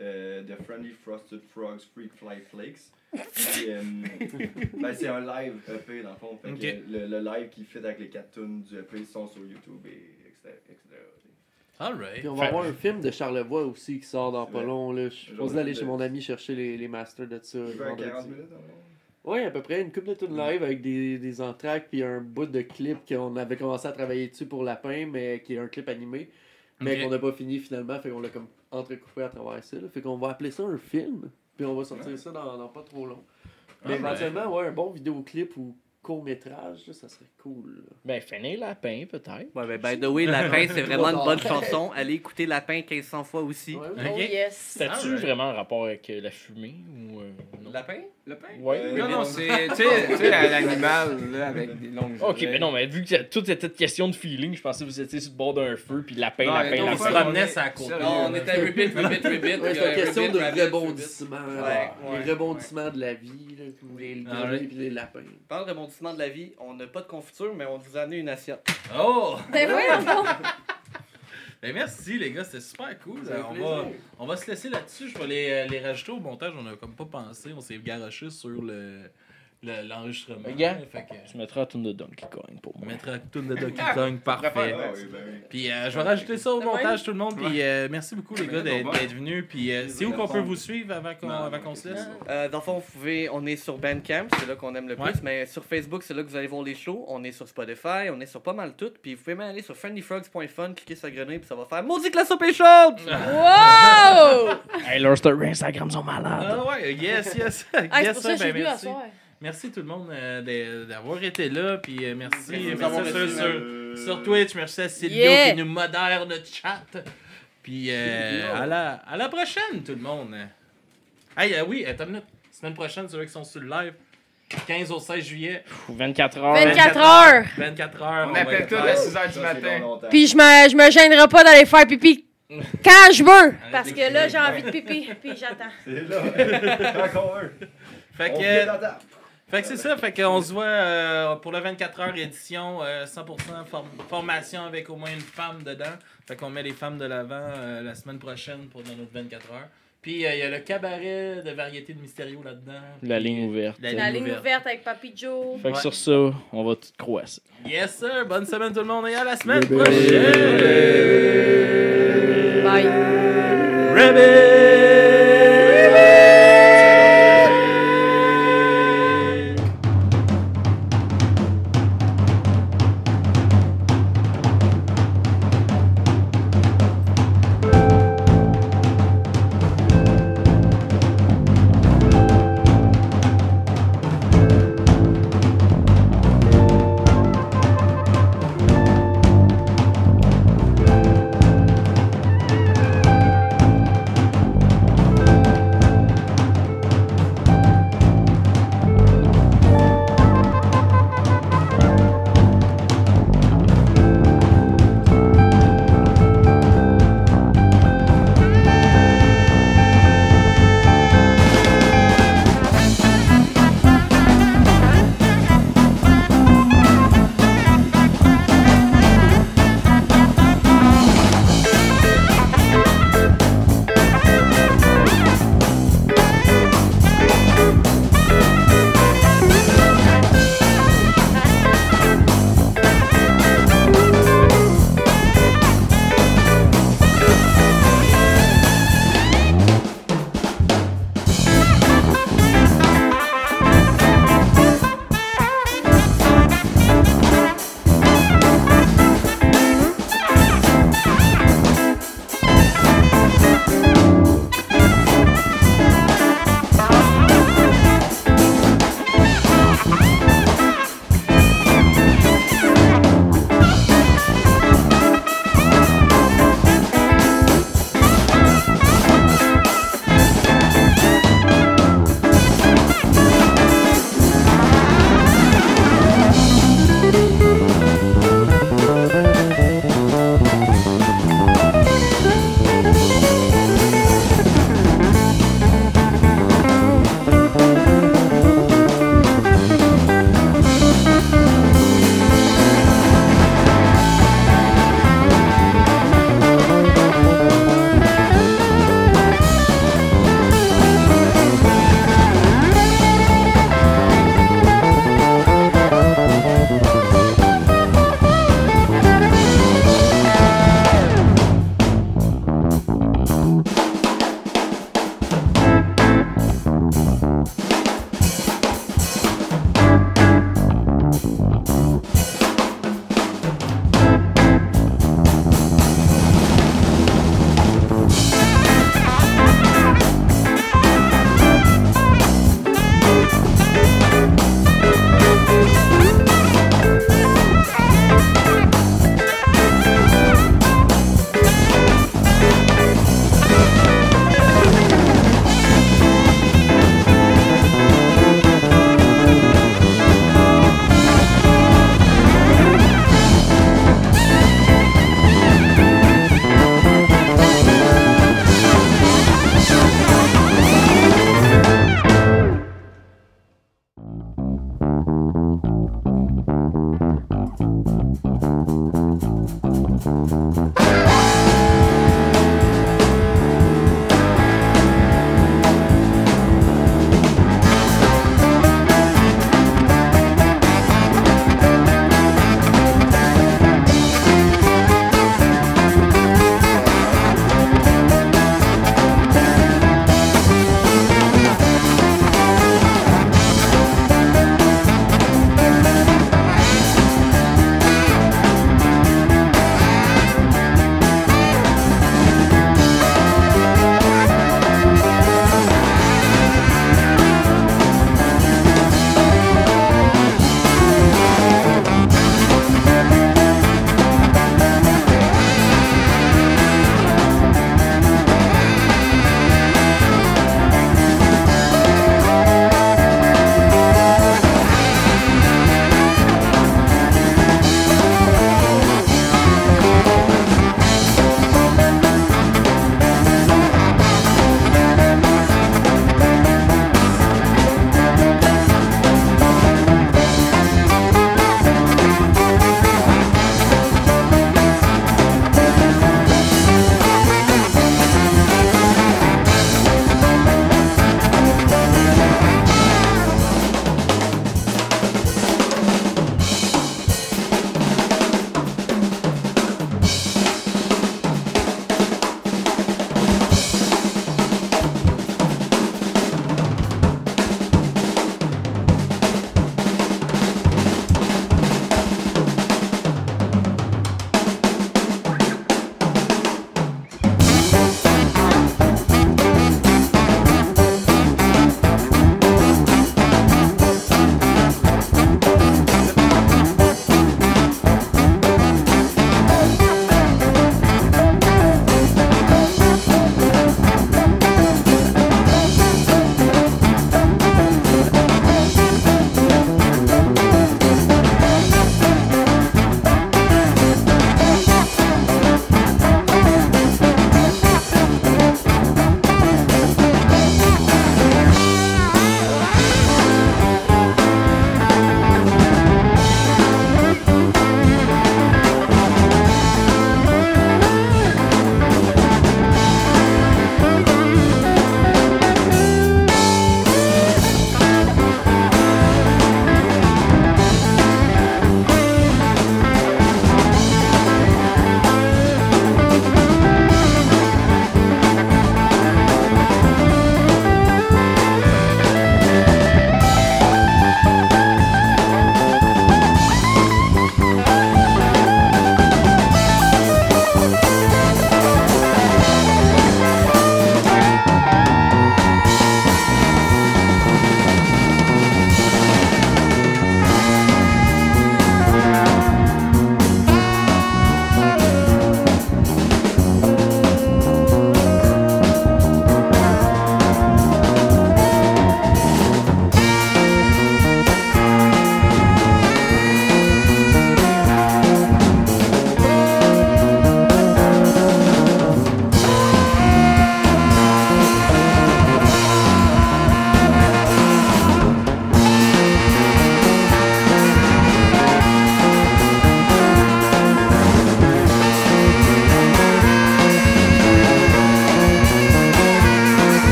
euh, The Friendly Frosted Frogs Freak Fly Flakes. Puis, euh, ben, c'est un live EP dans le fond. Fait que le, le live qui fit avec les 4 tunes du EP sont sur YouTube et etc. etc. Puis on va Fait- avoir un film de Charlevoix aussi qui sort dans pas long. Là. Je suis de- chez mon ami chercher les, les masters de ça. Tu veux un vendredi. 40 minutes environ? Ouais, à peu près une couple de tunes live avec des, des entractes puis un bout de clip qu'on avait commencé à travailler dessus pour Lapin, mais qui est un clip animé, mais qu'on n'a pas fini finalement, fait qu'on l'a comme entrecoupé à travers ça. là. Fait qu'on va appeler ça un film, puis on va sortir ça dans, dans pas trop long. Mais éventuellement, ouais, un bon vidéoclip ou court-métrage, là, ça serait cool. là. Ben, finir lapin, peut-être. Ouais, ben, by the way, Lapin, c'est vraiment une bonne chanson. Allez écouter Lapin 1500 fois aussi. Ouais, Oh Ok. yes. C'était-tu Alright. vraiment en rapport avec euh, la fumée ou euh, non? Lapin? Le pain? Ouais. Euh, Non, non, c'est, tu sais, tu l'animal, là, avec des longues Ok, mais non, mais vu que tout était question de feeling, je pensais que vous étiez sur le bord d'un feu, puis lapin, Non, lapin, a On se lapin. promenait est- côte. Non, on était repeat, repeat, repeat. Ouais, c'est euh, une question de rebondissement. les rebondissements de la vie, là, comme les Ah, les lapins. Parle de de la vie, on n'a pas de confiture, mais on vous a amené une assiette. Oh! Ben donc. Ben merci les gars, c'était super cool. Euh, on, va, on va se laisser là-dessus. Je vais les, euh, les rajouter au montage. On a comme pas pensé. On s'est garoché sur le le- l'enregistrement. Regarde. Fait que, Tu mettras la tune de Donkey Kong pour moi. mettra tout de Donkey Kong parfait. Ouais, Ah ben. Puis euh, je vais rajouter ça au montage tout le monde. Puis euh, merci beaucoup les gars d'être venus. Puis euh, c'est où qu'on peut vous suivre avant qu'on qu'on se laisse? Euh, dans le fond, vous pouvez, on est sur Bandcamp, c'est là qu'on aime le plus, Ouais. mais sur Facebook, c'est là que vous allez voir les shows. On est sur Spotify, on est sur pas mal tout. Puis vous pouvez même aller sur friendlyfrogs.fun, cliquer sur la grenouille, puis ça va faire Maudit que la soupe est chaude! Wow! Hey, leurs stories Instagram sont malades. Ah ouais, yes, yes. Ah, c'est yes, pour ça ben, merci. Merci tout le monde euh, d'avoir été là. Puis euh, merci, merci avoir sur, reçus, sur- Euh, sur Twitch. Merci à Silvio Yeah. qui nous modère notre chat. Puis euh, à, la, à la prochaine, tout le monde. Hey, euh, oui, attends une minute. Semaine prochaine, ceux qui sont sur le live, 15 au 16 juillet, 24 heures. 24 heures. 24 heures. On va appelle tout à 6h du ça, c'est matin. Puis je me, je me gênerai pas d'aller faire pipi quand je veux. Parce que là, j'ai envie de pipi. Puis j'attends. C'est là. Encore un. Fait On que, fait table. Fait que c'est ça, fait qu'on se voit euh, pour le 24 heures édition, euh, 100% form- formation avec au moins une femme dedans. Fait qu'on met les femmes de l'avant euh, la semaine prochaine pour dans notre 24 heures. Puis euh, il y a le cabaret de variété de Mysterio là-dedans. La ligne ouverte. La La ligne ouverte. ouverte avec Papi Joe. Fait que Ouais. sur ça, on va tout croiser. Yes sir, bonne semaine tout le monde et à la semaine prochaine. Bye.